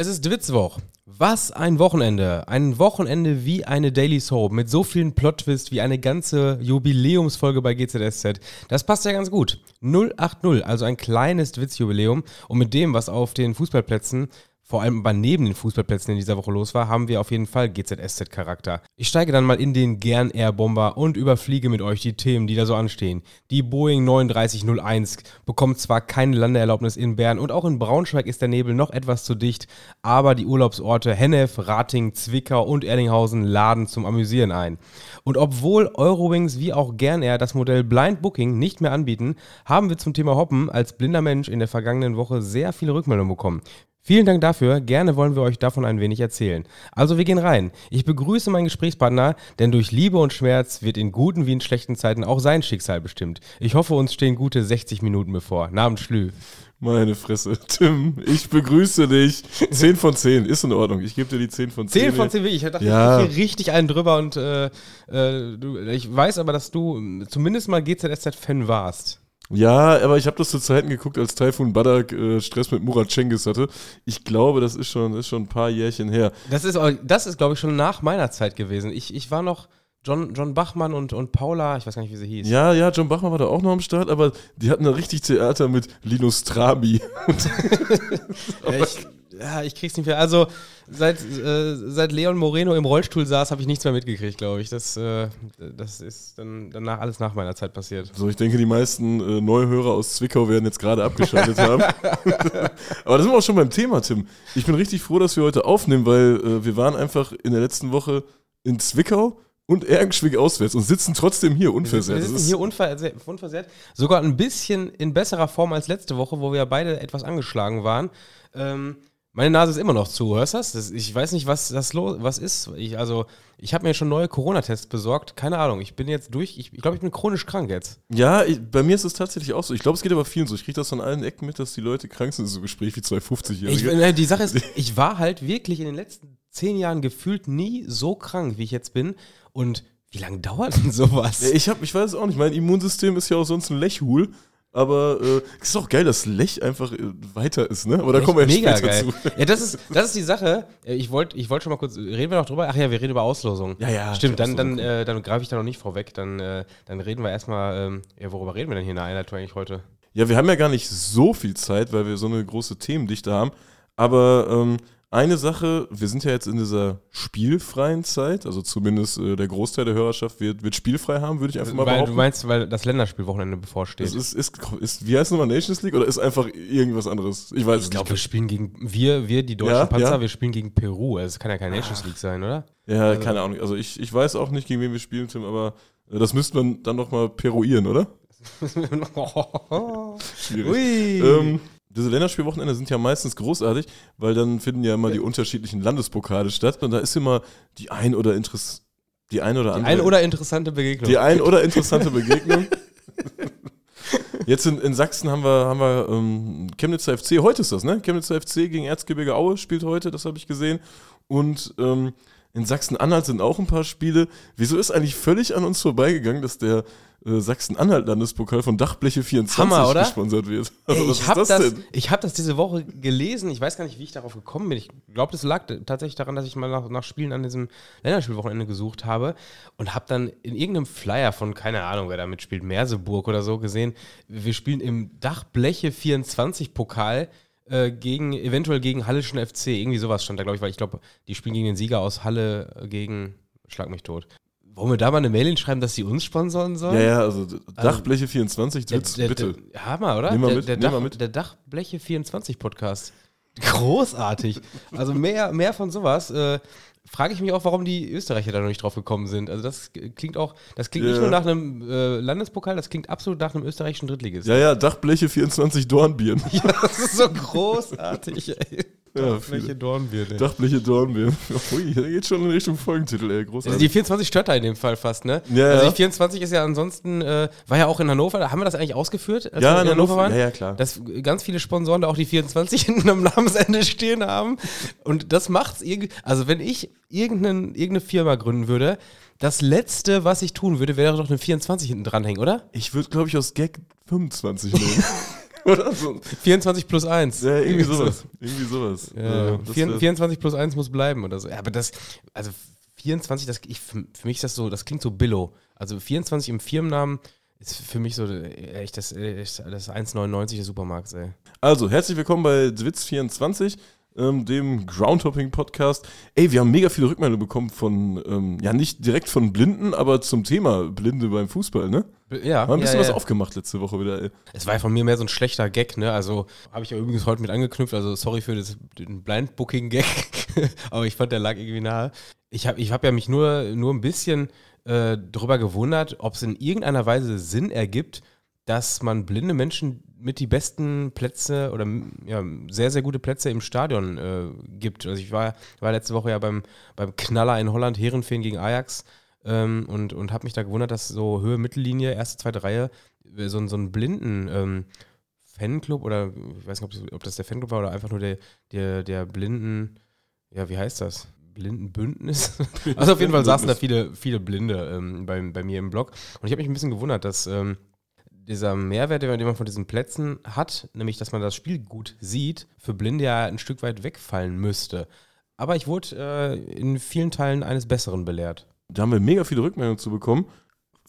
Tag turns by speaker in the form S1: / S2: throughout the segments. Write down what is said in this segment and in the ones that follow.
S1: Es ist Witzwoch. Was ein Wochenende. Ein Wochenende wie eine Daily Soap mit so vielen Plot-Twists wie eine ganze Jubiläumsfolge bei GZSZ. Das passt ja ganz gut. 080, also ein kleines Witzjubiläum. Und mit dem, was auf den Fußballplätzen vor allem aber neben den Fußballplätzen in dieser Woche los war, haben wir auf jeden Fall GZSZ-Charakter. Ich steige dann mal in den Gern Air Bomber und überfliege mit euch die Themen, die da so anstehen. Die Boeing 3901 bekommt zwar keine Landeerlaubnis in Bern und auch in Braunschweig ist der Nebel noch etwas zu dicht, aber die Urlaubsorte Hennef, Rating, Zwickau und Erlinghausen laden zum Amüsieren ein. Und obwohl Eurowings wie auch Gern Air das Modell Blind Booking nicht mehr anbieten, haben wir zum Thema Hoppen als blinder Mensch in der vergangenen Woche sehr viele Rückmeldungen bekommen. Vielen Dank dafür. Gerne wollen wir euch davon ein wenig erzählen. Also wir gehen rein. Ich begrüße meinen Gesprächspartner, denn durch Liebe und Schmerz wird in guten wie in schlechten Zeiten auch sein Schicksal bestimmt. Ich hoffe, uns stehen gute 60 Minuten bevor. Namen Schlü.
S2: Meine Fresse. Tim, ich begrüße dich. 10 von 10, ist in Ordnung. Ich gebe dir die 10 von 10.
S1: 10 von 10, wirklich. Ich dachte, ja. ich hier richtig einen drüber und äh, äh, ich weiß aber, dass du zumindest mal GZSZ-Fan warst.
S2: Ja, aber ich habe das zu Zeiten geguckt, als Taifun Badak äh, Stress mit Murat Cengiz hatte. Ich glaube, das ist schon, ist schon ein paar Jährchen her.
S1: Das ist, das ist glaube ich, schon nach meiner Zeit gewesen. Ich, ich war noch John, John Bachmann und, und Paula, ich weiß gar nicht, wie sie hieß.
S2: Ja, ja, John Bachmann war da auch noch am Start, aber die hatten da richtig Theater mit Linus Trabi.
S1: ja, ich, ja, ich krieg's nicht mehr. Also, seit, äh, seit Leon Moreno im Rollstuhl saß, habe ich nichts mehr mitgekriegt, glaube ich. Das, äh, das ist dann danach alles nach meiner Zeit passiert.
S2: So, ich denke, die meisten äh, Neuhörer aus Zwickau werden jetzt gerade abgeschaltet haben. Aber da sind wir auch schon beim Thema, Tim. Ich bin richtig froh, dass wir heute aufnehmen, weil äh, wir waren einfach in der letzten Woche in Zwickau und Ergenschwick auswärts und sitzen trotzdem hier unversehrt.
S1: Wir sitzen hier unversehrt, unversehrt, sogar ein bisschen in besserer Form als letzte Woche, wo wir beide etwas angeschlagen waren. Ähm, meine Nase ist immer noch zu, hörst du das? Ich weiß nicht, was das los, was ist. Ich, also, ich habe mir schon neue Corona-Tests besorgt. Keine Ahnung, ich bin jetzt durch. Ich, ich glaube, ich bin chronisch krank jetzt.
S2: Ja, ich, bei mir ist es tatsächlich auch so. Ich glaube, es geht aber vielen so. Ich kriege das von allen Ecken mit, dass die Leute krank sind, so Gespräch wie 250-Jährige.
S1: Ne, die Sache ist, ich war halt wirklich in den letzten zehn Jahren gefühlt nie so krank, wie ich jetzt bin. Und wie lange dauert denn sowas?
S2: Ja, ich, hab, ich weiß es auch nicht. Mein Immunsystem ist ja auch sonst ein Lechhul. Aber äh, ist auch geil, dass Lech einfach äh, weiter ist, ne? Aber da kommen wir
S1: mega später geil. zu. Ja, das ist, das ist die Sache. Äh, ich wollte ich wollt schon mal kurz, reden wir noch drüber? Ach ja, wir reden über Auslosung.
S2: Ja, ja.
S1: Stimmt, dann, dann, äh, dann greife ich da noch nicht vorweg. Dann, äh, dann reden wir erstmal, ähm, ja, worüber reden wir denn hier in der Einleitung eigentlich heute?
S2: Ja, wir haben ja gar nicht so viel Zeit, weil wir so eine große Themendichte haben. Aber ähm, eine Sache, wir sind ja jetzt in dieser spielfreien Zeit, also zumindest äh, der Großteil der Hörerschaft wird, wird spielfrei haben, würde ich einfach mal
S1: weil,
S2: behaupten.
S1: Du meinst, weil das Länderspielwochenende bevorsteht?
S2: Das ist, ist, ist, wie heißt es nochmal, Nations League oder ist einfach irgendwas anderes?
S1: Ich weiß ich es glaub, nicht. Ich glaube, wir spielen gegen, wir, wir, die deutschen ja, Panzer, ja. wir spielen gegen Peru. Also es kann ja kein Nations League sein, oder?
S2: Ja, also, keine Ahnung. Also ich, ich weiß auch nicht, gegen wen wir spielen, Tim, aber äh, das müsste man dann nochmal peruieren, oder? Schwierig. Ui. Ähm, diese Länderspielwochenende sind ja meistens großartig, weil dann finden ja immer die unterschiedlichen Landespokale statt und da ist immer die ein oder Interess die ein oder andere
S1: die ein oder interessante Begegnung.
S2: Die ein oder interessante Begegnung. Jetzt in, in Sachsen haben wir, haben wir ähm, Chemnitzer FC, heute ist das, ne? Chemnitzer FC gegen Erzgebirge Aue spielt heute, das habe ich gesehen. Und ähm, in Sachsen-Anhalt sind auch ein paar Spiele. Wieso ist eigentlich völlig an uns vorbeigegangen, dass der äh, Sachsen-Anhalt-Landespokal von Dachbleche 24
S1: Hammer, oder?
S2: gesponsert wird.
S1: Also, Ey, ich habe das, das, hab das diese Woche gelesen. Ich weiß gar nicht, wie ich darauf gekommen bin. Ich glaube, das lag tatsächlich daran, dass ich mal nach, nach Spielen an diesem Länderspielwochenende gesucht habe und habe dann in irgendeinem Flyer von, keine Ahnung, wer da mitspielt, Merseburg oder so gesehen, wir spielen im Dachbleche 24 Pokal äh, gegen, eventuell gegen Hallischen FC. Irgendwie sowas stand da, glaube ich, weil ich glaube, die spielen gegen den Sieger aus Halle äh, gegen Schlag mich tot. Wollen wir da mal eine Mail hinschreiben, dass sie uns sponsoren sollen?
S2: Ja, ja, also Dachbleche 24, der, der,
S1: bitte. Der, Hammer, oder?
S2: Nimm mal mit,
S1: der,
S2: nimm
S1: mal
S2: mit.
S1: der Dachbleche 24 Podcast. Großartig. also mehr, mehr von sowas. Äh, frage ich mich auch, warum die Österreicher da noch nicht drauf gekommen sind. Also das klingt auch, das klingt ja. nicht nur nach einem äh, Landespokal, das klingt absolut nach einem österreichischen Drittligist.
S2: Ja, ja, Dachbleche 24 Dornbieren.
S1: ja, das ist so großartig, ey. Dachbleche Dornbier.
S2: Ey. Dachbleche Dornbier. Ui, da geht schon in Richtung Folgentitel, ey. Großartig.
S1: Also die 24 stört da in dem Fall fast, ne?
S2: Ja,
S1: also
S2: die
S1: 24 ist ja ansonsten, äh, war ja auch in Hannover, haben wir das eigentlich ausgeführt?
S2: Als ja, wir in, in Hannover, waren?
S1: Ja, ja, klar. Dass ganz viele Sponsoren da auch die 24 hinten am Namensende stehen haben. Und das macht's irgendwie, also wenn ich irgendeine, irgendeine Firma gründen würde, das Letzte, was ich tun würde, wäre doch eine 24 hinten dranhängen, oder?
S2: Ich würde, glaube ich, aus Gag 25 nehmen. Oder so.
S1: 24 plus 1.
S2: Ja, irgendwie sowas. Irgendwie sowas.
S1: Ja,
S2: wär-
S1: 24 plus 1 muss bleiben oder so. Ja, aber das, also 24, das, ich, für mich ist das so, das klingt so billow. Also 24 im Firmennamen ist für mich so äh, echt das, äh, das 1,99 des Supermarkts, ey.
S2: Also, herzlich willkommen bei Zwitz24, ähm, dem Groundhopping-Podcast. Ey, wir haben mega viele Rückmeldungen bekommen von, ähm, ja, nicht direkt von Blinden, aber zum Thema Blinde beim Fußball, ne?
S1: Ja,
S2: Haben ein bisschen
S1: ja,
S2: was
S1: ja.
S2: aufgemacht letzte Woche wieder, ey.
S1: Es war ja von mir mehr so ein schlechter Gag, ne? Also habe ich ja übrigens heute mit angeknüpft, also sorry für das, den Blind Booking Gag, aber ich fand, der lag irgendwie nahe. Ich habe ich hab ja mich nur, nur ein bisschen äh, darüber gewundert, ob es in irgendeiner Weise Sinn ergibt, dass man blinde Menschen mit die besten Plätze oder ja, sehr, sehr gute Plätze im Stadion äh, gibt. Also ich war, war letzte Woche ja beim, beim Knaller in Holland, Herenfeen gegen Ajax ähm, und, und habe mich da gewundert, dass so Höhe, Mittellinie, erste, zweite Reihe, äh, so, ein- so einen blinden ähm, Fanclub oder ich weiß nicht, ob das, ob das der Fanclub war oder einfach nur der, der, der blinden, ja, wie heißt das? Blindenbündnis? also auf jeden Fall saßen da viele, viele Blinde ähm, bei, bei mir im Blog. Und ich habe mich ein bisschen gewundert, dass ähm, dieser Mehrwert, den man von diesen Plätzen hat, nämlich dass man das Spiel gut sieht, für Blinde ja ein Stück weit wegfallen müsste. Aber ich wurde äh, in vielen Teilen eines Besseren belehrt.
S2: Da haben wir mega viele Rückmeldungen zu bekommen.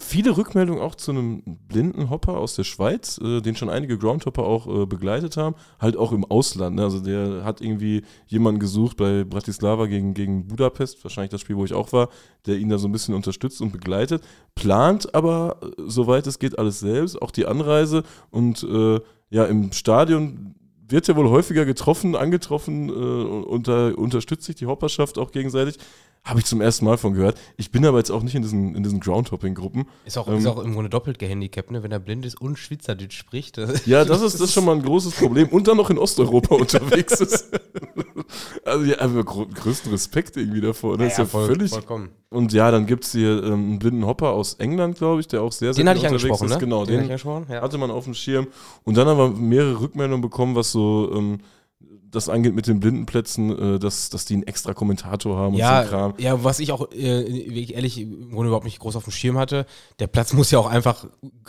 S2: Viele Rückmeldungen auch zu einem blinden Hopper aus der Schweiz, äh, den schon einige Groundhopper auch äh, begleitet haben. Halt auch im Ausland. Ne? Also der hat irgendwie jemanden gesucht bei Bratislava gegen, gegen Budapest, wahrscheinlich das Spiel, wo ich auch war, der ihn da so ein bisschen unterstützt und begleitet. Plant aber, äh, soweit es geht, alles selbst, auch die Anreise. Und äh, ja, im Stadion wird ja wohl häufiger getroffen, angetroffen äh, da unterstützt sich die Hopperschaft auch gegenseitig. Habe ich zum ersten Mal von gehört. Ich bin aber jetzt auch nicht in diesen, in diesen Groundhopping-Gruppen.
S1: Ist auch,
S2: Ähm,
S1: ist auch im Grunde doppelt gehandicapt, ne? wenn er blind ist und Schweizerdeutsch spricht. Das
S2: Ja, das ist, das ist schon mal ein großes Problem. Und dann noch in Osteuropa unterwegs ist. Also ja, einfach gro größten Respekt irgendwie davor. Das ist ja
S1: voll-
S2: völlig.
S1: vollkommen.
S2: Und ja, dann gibt es hier ähm, einen blinden Hopper aus England, glaube ich, der auch sehr, sehr
S1: Den hatte ich
S2: unterwegs
S1: angesprochen,
S2: ist.
S1: ne?
S2: Genau,
S1: den, hatte ich
S2: den
S1: angesprochen, ja.
S2: hatte man auf dem Schirm. Und dann haben wir mehrere Rückmeldungen bekommen, was so ähm, das angeht mit den Blindenplätzen, äh, dass, dass die einen extra Kommentator haben und so ein
S1: Ja,
S2: Kram.
S1: ja, was ich auch äh, wirklich ehrlich im Grunde überhaupt nicht groß auf dem Schirm hatte, der Platz muss ja auch einfach,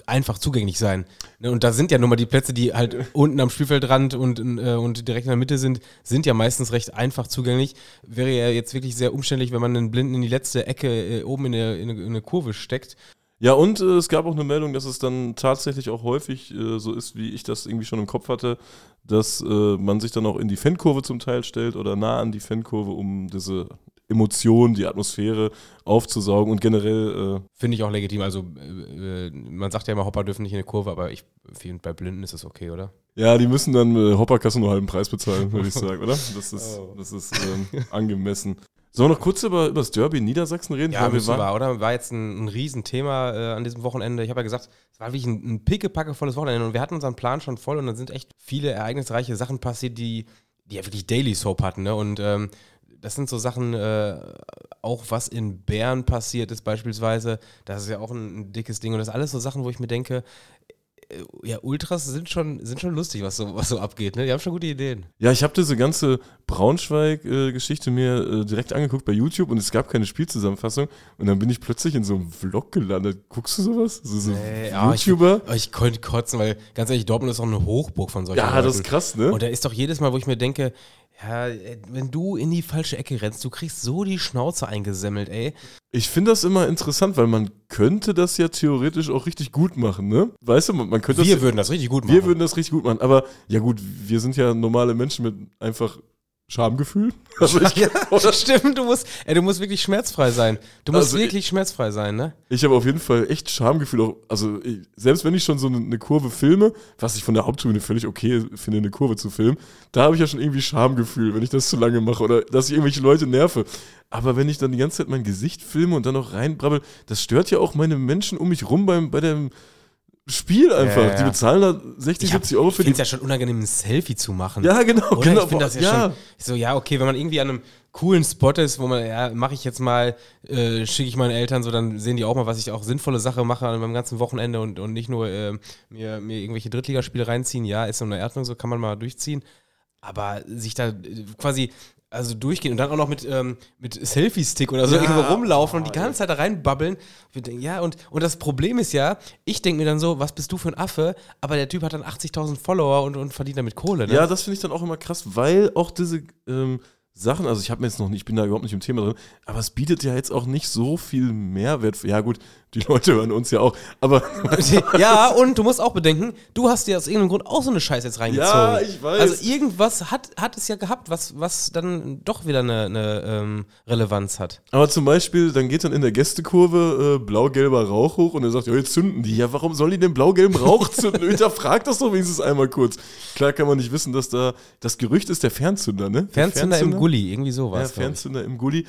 S1: einfach zugänglich sein. Ne, Und da sind ja nun mal die Plätze, die halt unten am Spielfeldrand und, äh, und direkt in der Mitte sind, sind ja meistens recht einfach zugänglich. Wäre ja jetzt wirklich sehr umständlich, wenn man einen Blinden in die letzte Ecke äh, oben in, eine, in eine Kurve steckt.
S2: Ja, und äh, es gab auch eine Meldung, dass es dann tatsächlich auch häufig äh, so ist, wie ich das irgendwie schon im Kopf hatte, dass äh, man sich dann auch in die Fankurve zum Teil stellt oder nah an die Fankurve, um diese Emotionen, die Atmosphäre aufzusaugen und generell, äh,
S1: Finde ich auch legitim. Also äh, äh, man sagt ja immer, Hopper dürfen nicht in eine Kurve, aber ich finde, bei Blinden ist das okay, oder?
S2: ja, die müssen dann äh, Hopperkasse nur halben Preis bezahlen, würde ich sagen, oder? Das ist,
S1: Oh.
S2: das ist ähm, angemessen. Sollen wir noch kurz über, über das Derby in Niedersachsen reden?
S1: Ja,
S2: wir waren-
S1: wir, oder? War jetzt ein, ein Riesenthema äh, an diesem Wochenende. Ich habe ja gesagt, es war wirklich ein, ein pickepackevolles Wochenende und wir hatten unseren Plan schon voll und dann sind echt viele ereignisreiche Sachen passiert, die, die ja wirklich Daily Soap hatten. Ne? Und ähm, das sind so Sachen, äh, auch was in Bern passiert ist beispielsweise, das ist ja auch ein, ein dickes Ding und das ist alles so Sachen, wo ich mir denke, ja, Ultras sind schon, sind schon lustig, was so, was so abgeht. Ne? Die haben schon gute Ideen.
S2: Ja, ich habe diese ganze Braunschweig-Geschichte mir äh, direkt angeguckt bei YouTube und es gab keine Spielzusammenfassung und dann bin ich plötzlich in so einem Vlog gelandet. Guckst du sowas? So, so
S1: Nee, ja, ich-
S2: YouTuber?
S1: Aber Ich könnte kotzen, weil ganz ehrlich, Dortmund ist auch eine Hochburg von solchen
S2: Ja,
S1: Leuten.
S2: das ist krass, ne?
S1: Und da ist doch jedes Mal, wo ich mir denke, ja, äh, wenn du in die falsche Ecke rennst, du kriegst so die Schnauze eingesemmelt, ey.
S2: Ich finde das immer interessant, weil man könnte das ja theoretisch auch richtig gut machen, ne? Weißt du, man, könnte
S1: Wir
S2: das,
S1: würden das richtig gut machen.
S2: wir würden das richtig gut machen, aber ja gut, wir sind ja normale Menschen mit einfach Schamgefühl. Also ich,
S1: ja, stimmt, du musst, ey, du musst wirklich schmerzfrei sein. Du musst
S2: Also
S1: wirklich schmerzfrei sein, ne?
S2: Ich habe auf jeden Fall echt Schamgefühl. Auch, also ich, selbst wenn ich schon so eine, eine Kurve filme, was ich von der Haupttribüne völlig okay finde, eine Kurve zu filmen, da habe ich ja schon irgendwie Schamgefühl, wenn ich das zu lange mache oder dass ich irgendwelche Leute nerve. Aber wenn ich dann die ganze Zeit mein Gesicht filme und dann noch reinbrabbel, das stört ja auch meine Menschen um mich rum beim, bei dem Spiel einfach.
S1: Ja.
S2: Die bezahlen da 60,
S1: Ich, hab,
S2: 70 Euro
S1: ich
S2: für
S1: finde
S2: die.
S1: es ja schon unangenehm, ein Selfie zu machen.
S2: Ja, genau,
S1: Oder?
S2: genau.
S1: Ich finde das ja,
S2: ja.
S1: schon so, ja, okay, wenn man irgendwie an einem coolen Spot ist, wo man, ja, mache ich jetzt mal, äh, schicke ich meinen Eltern so, dann sehen die auch mal, was ich auch sinnvolle Sache mache an meinem ganzen Wochenende und, und nicht nur äh, mir, mir irgendwelche Drittligaspiele reinziehen. Ja, ist so eine Erdnung, so kann man mal durchziehen. Aber sich da äh, quasi Also durchgehen und dann auch noch mit, ähm, mit Selfie-Stick oder so
S2: Ja,
S1: irgendwo rumlaufen und die
S2: boah,
S1: ganze Zeit da reinbabbeln. Wir denken, ja, und, und das Problem ist ja, ich denke mir dann so, was bist du für ein Affe? Aber der Typ hat dann 80.000 Follower und, und verdient damit Kohle, ne?
S2: Ja, das finde ich dann auch immer krass, weil auch diese ähm, Sachen, also ich habe mir jetzt noch nicht, ich bin da überhaupt nicht im Thema drin, aber es bietet ja jetzt auch nicht so viel Mehrwert. Ja gut, die Leute hören uns ja auch, aber
S1: ja, und du musst auch bedenken, du hast dir aus irgendeinem Grund auch so eine Scheiße jetzt reingezogen.
S2: Ja, ich weiß.
S1: Also irgendwas hat, hat es ja gehabt, was, was dann doch wieder eine, eine ähm, Relevanz hat.
S2: Aber zum Beispiel, dann geht dann in der Gästekurve äh, blau-gelber Rauch hoch und er sagt, ja, jetzt zünden die. Ja, warum soll die den blau-gelben Rauch zünden? Hinterfragt das doch wenigstens einmal kurz. Klar kann man nicht wissen, dass da, das Gerücht ist der Fernzünder, ne? Der
S1: Fernzünder im Gully, irgendwie
S2: Ja,
S1: sowas. ich.
S2: Fernzünder im Gully.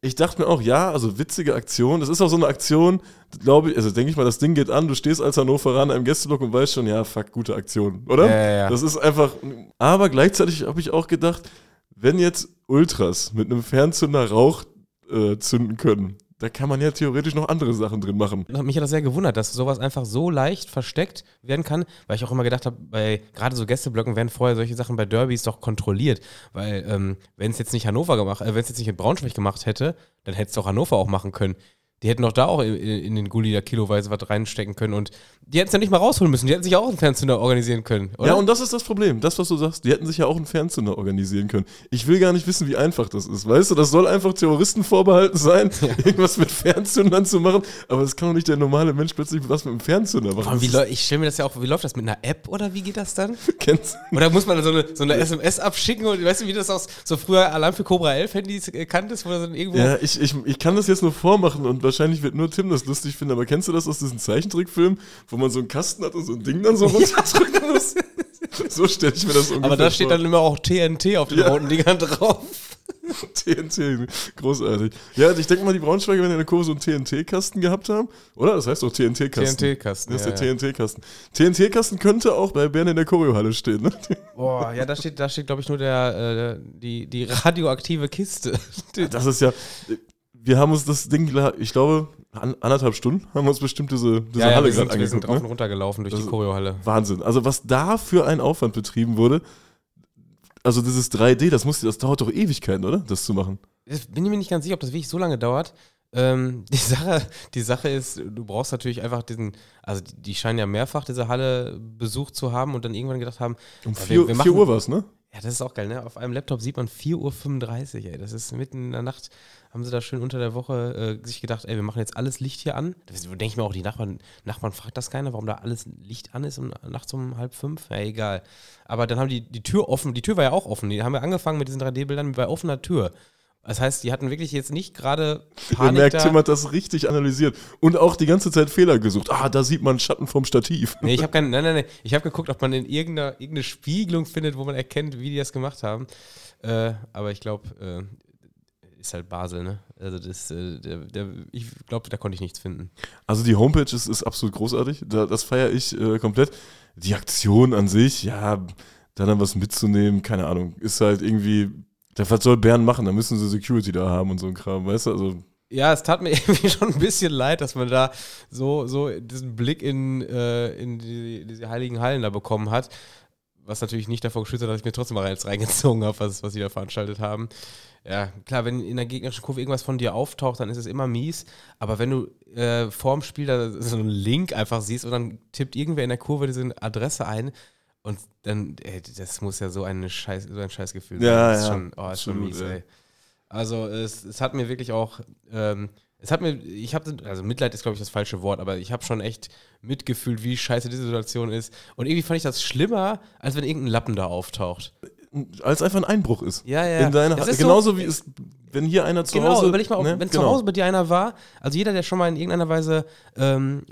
S2: Ich dachte mir auch, ja, also witzige Aktion. Das ist auch so eine Aktion, glaube ich, also denke ich mal, das Ding geht an, du stehst als Hannoveraner im Gästeblock und weißt schon, ja, fuck, gute Aktion, oder?
S1: Ja, ja, ja.
S2: Das ist einfach, aber gleichzeitig habe ich auch gedacht, wenn jetzt Ultras mit einem Fernzünder Rauch äh, zünden können, da kann man ja theoretisch noch andere Sachen drin machen.
S1: Mich hat das sehr gewundert, dass sowas einfach so leicht versteckt werden kann, weil ich auch immer gedacht habe, bei gerade so Gästeblöcken werden vorher solche Sachen bei Derbys doch kontrolliert. Weil, ähm, wenn es jetzt nicht Hannover gemacht, äh, wenn es jetzt nicht in Braunschweig gemacht hätte, dann hätte es doch Hannover auch machen können. Die hätten doch da auch in, in den Gully da kiloweise was reinstecken können und die hätten es ja nicht mal rausholen müssen. Die hätten sich auch einen Fernzünder organisieren können, oder?
S2: Ja, und das ist das Problem. Das, was du sagst, die hätten sich ja auch einen Fernzünder organisieren können. Ich will gar nicht wissen, wie einfach das ist. Weißt du, das soll einfach Terroristen vorbehalten sein, irgendwas mit Fernzündern zu machen. Aber das kann doch nicht der normale Mensch plötzlich was mit einem Fernzünder machen.
S1: Läu- ich stelle mir das ja auch, wie läuft das mit einer App oder wie geht das dann?
S2: kennst
S1: Oder muss man so eine, so eine SMS abschicken und weißt du, wie das aus so früher Alarm für Cobra 11 Handys äh, kanntest, wo dann irgendwo.
S2: Ja, ich, ich, ich kann das jetzt nur vormachen und wahrscheinlich wird nur Tim das lustig finden, aber kennst du das aus diesem Zeichentrickfilm, wo man so einen Kasten hat und so ein Ding dann so runterdrücken muss? So stelle ich mir das ungefähr
S1: Aber da steht
S2: vor.
S1: dann immer auch TNT auf den
S2: Ja.
S1: roten Dingern drauf.
S2: TNT, großartig. Ja, also ich denke mal, die Braunschweiger werden in der Kurve so einen TNT-Kasten gehabt haben. Oder? Das heißt doch TNT-Kasten.
S1: TNT-Kasten,
S2: Das ist
S1: ja,
S2: der TNT-Kasten. TNT-Kasten könnte auch bei Bern in der Choreohalle stehen, ne?
S1: Boah, ja, da steht, da steht, glaube ich, nur der, äh, die, die radioaktive Kiste.
S2: Das ist ja. Wir haben uns das Ding, ich glaube, an, anderthalb Stunden haben wir uns bestimmt diese, diese
S1: ja, ja,
S2: Halle
S1: wir sind,
S2: gerade
S1: wir sind
S2: angeguckt.
S1: drauf und
S2: Ne?
S1: runter gelaufen durch
S2: Das
S1: die
S2: ist-
S1: Choreohalle.
S2: Wahnsinn. Also, was da für ein Aufwand betrieben wurde, also dieses 3D, das, muss, das dauert doch Ewigkeiten, oder? Das zu machen.
S1: Ich bin mir nicht ganz sicher, ob das wirklich so lange dauert. Ähm, die, Sache, die Sache ist, du brauchst natürlich einfach diesen, also die, die scheinen ja mehrfach diese Halle besucht zu haben und dann irgendwann gedacht haben,
S2: Um
S1: ja,
S2: 4
S1: wir, wir
S2: Uhr war es, ne?
S1: Ja, das ist auch geil, ne? Auf einem Laptop sieht man 4.35 Uhr, ey. Das ist mitten in der Nacht, haben sie da schön unter der Woche äh, sich gedacht, ey, wir machen jetzt alles Licht hier an. Da denke ich mir auch, die Nachbarn, Nachbarn fragt das keiner, warum da alles Licht an ist und nachts um halb fünf. Ja, egal. Aber dann haben die die Tür offen, die Tür war ja auch offen. Die haben ja angefangen mit diesen 3D-Bildern bei offener Tür. Das heißt, die hatten wirklich jetzt nicht gerade Panik
S2: merkt,
S1: da.
S2: Tim hat das richtig analysiert und auch die ganze Zeit Fehler gesucht. Ah, da sieht man Schatten vom Stativ.
S1: Nee, ich habe keinen, nein, nein, nein. Ich habe geguckt, ob man in irgendeiner, irgendeine Spiegelung findet, wo man erkennt, wie die das gemacht haben. Äh, aber ich glaube, äh, ist halt Basel, ne? Also das, äh, der, der, ich glaube, da konnte ich nichts finden.
S2: Also die Homepage ist, ist absolut großartig. Da, das feiere ich äh, komplett. Die Aktion an sich, ja, da dann was mitzunehmen, keine Ahnung, ist halt irgendwie. Was soll Bern machen? Da müssen sie Security da haben und so ein Kram, weißt du? Also,
S1: Ja, es tat mir irgendwie schon ein bisschen leid, dass man da so, so diesen Blick in, äh, in die, diese heiligen Hallen da bekommen hat. Was natürlich nicht davor geschützt hat, dass ich mir trotzdem mal reingezogen habe, was, was sie da veranstaltet haben. Ja, klar, wenn in der gegnerischen Kurve irgendwas von dir auftaucht, dann ist es immer mies. Aber wenn du äh, vorm Spiel da so einen Link einfach siehst und dann tippt irgendwer in der Kurve diese Adresse ein und dann, ey, das muss ja so, eine Scheiß, so ein Scheißgefühl
S2: Ja,
S1: Das ist
S2: ja,
S1: schon, oh, ist schon mies, ey. Also es, es hat mir wirklich auch, ähm, es hat mir, ich habe, also Mitleid ist glaube ich das falsche Wort, aber ich habe schon echt mitgefühlt, wie scheiße diese Situation ist. Und irgendwie fand ich das schlimmer, als wenn irgendein Lappen da auftaucht.
S2: als einfach ein Einbruch ist.
S1: Ja, ja.
S2: In Ha-
S1: ist so-
S2: Genauso wie es, wenn hier einer zu
S1: genau,
S2: Hause.
S1: überleg mal,
S2: ne?
S1: wenn
S2: Genau.
S1: zu Hause bei dir einer war, also jeder, der schon mal in irgendeiner Weise ähm,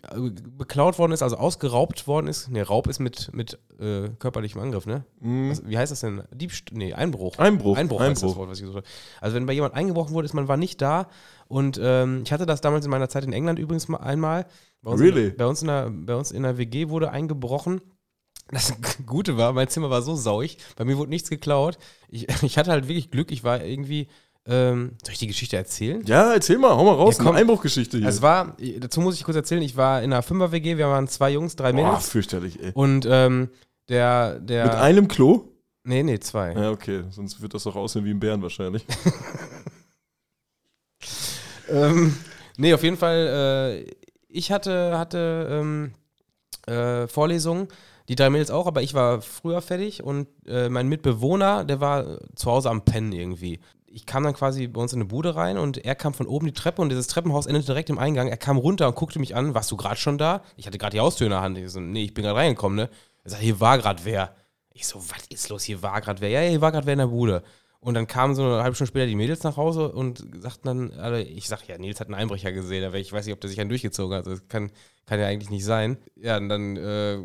S1: beklaut worden ist, also ausgeraubt worden ist, ne, Raub ist mit, mit äh, körperlichem Angriff, ne? Was, wie heißt das denn? Diebst nee, Einbruch.
S2: Einbruch,
S1: Einbruch, heißt das
S2: Einbruch.
S1: Wort, was ich gesucht habe. Also wenn bei jemand eingebrochen wurde, ist man war nicht da und ähm, ich hatte das damals in meiner Zeit in England übrigens mal einmal. Bei uns,
S2: Really?
S1: in, bei, uns in der, bei uns in der WG wurde eingebrochen. Das Gute war, mein Zimmer war so sauig, bei mir wurde nichts geklaut. Ich, ich hatte halt wirklich Glück, ich war irgendwie. Ähm, soll ich die Geschichte erzählen?
S2: Ja, erzähl mal, hau mal raus.
S1: Ja, komm.
S2: eine Einbruchgeschichte hier.
S1: Es war, dazu muss ich kurz erzählen, ich war in einer Fünfer-WG, wir waren zwei Jungs, drei
S2: Boah,
S1: Mädels.
S2: fürchterlich, ey.
S1: Und ähm, der, der.
S2: Mit einem Klo?
S1: Nee, nee, zwei.
S2: Ja, okay. Sonst wird das auch aussehen wie ein Bären wahrscheinlich.
S1: ähm, nee, auf jeden Fall, äh, ich hatte, hatte ähm, äh, Vorlesungen, die drei Mädels auch, aber ich war früher fertig und äh, mein Mitbewohner, der war zu Hause am Pennen irgendwie. Ich kam dann quasi bei uns in eine Bude rein und er kam von oben die Treppe und dieses Treppenhaus endete direkt im Eingang. Er kam runter und guckte mich an, warst du gerade schon da? Ich hatte gerade die Haustür in der Hand. Ich so, nee, ich bin gerade reingekommen, ne? Er sagt, hier war gerade wer. Ich so, was ist los? Hier war gerade wer. Ja, hier war gerade wer in der Bude. Und dann kamen so eine halbe Stunde später die Mädels nach Hause und sagten dann, also ich sag ja, Nils hat einen Einbrecher gesehen, aber ich weiß nicht, ob der sich einen durchgezogen hat. Das kann, kann ja eigentlich nicht sein. Ja, und dann äh,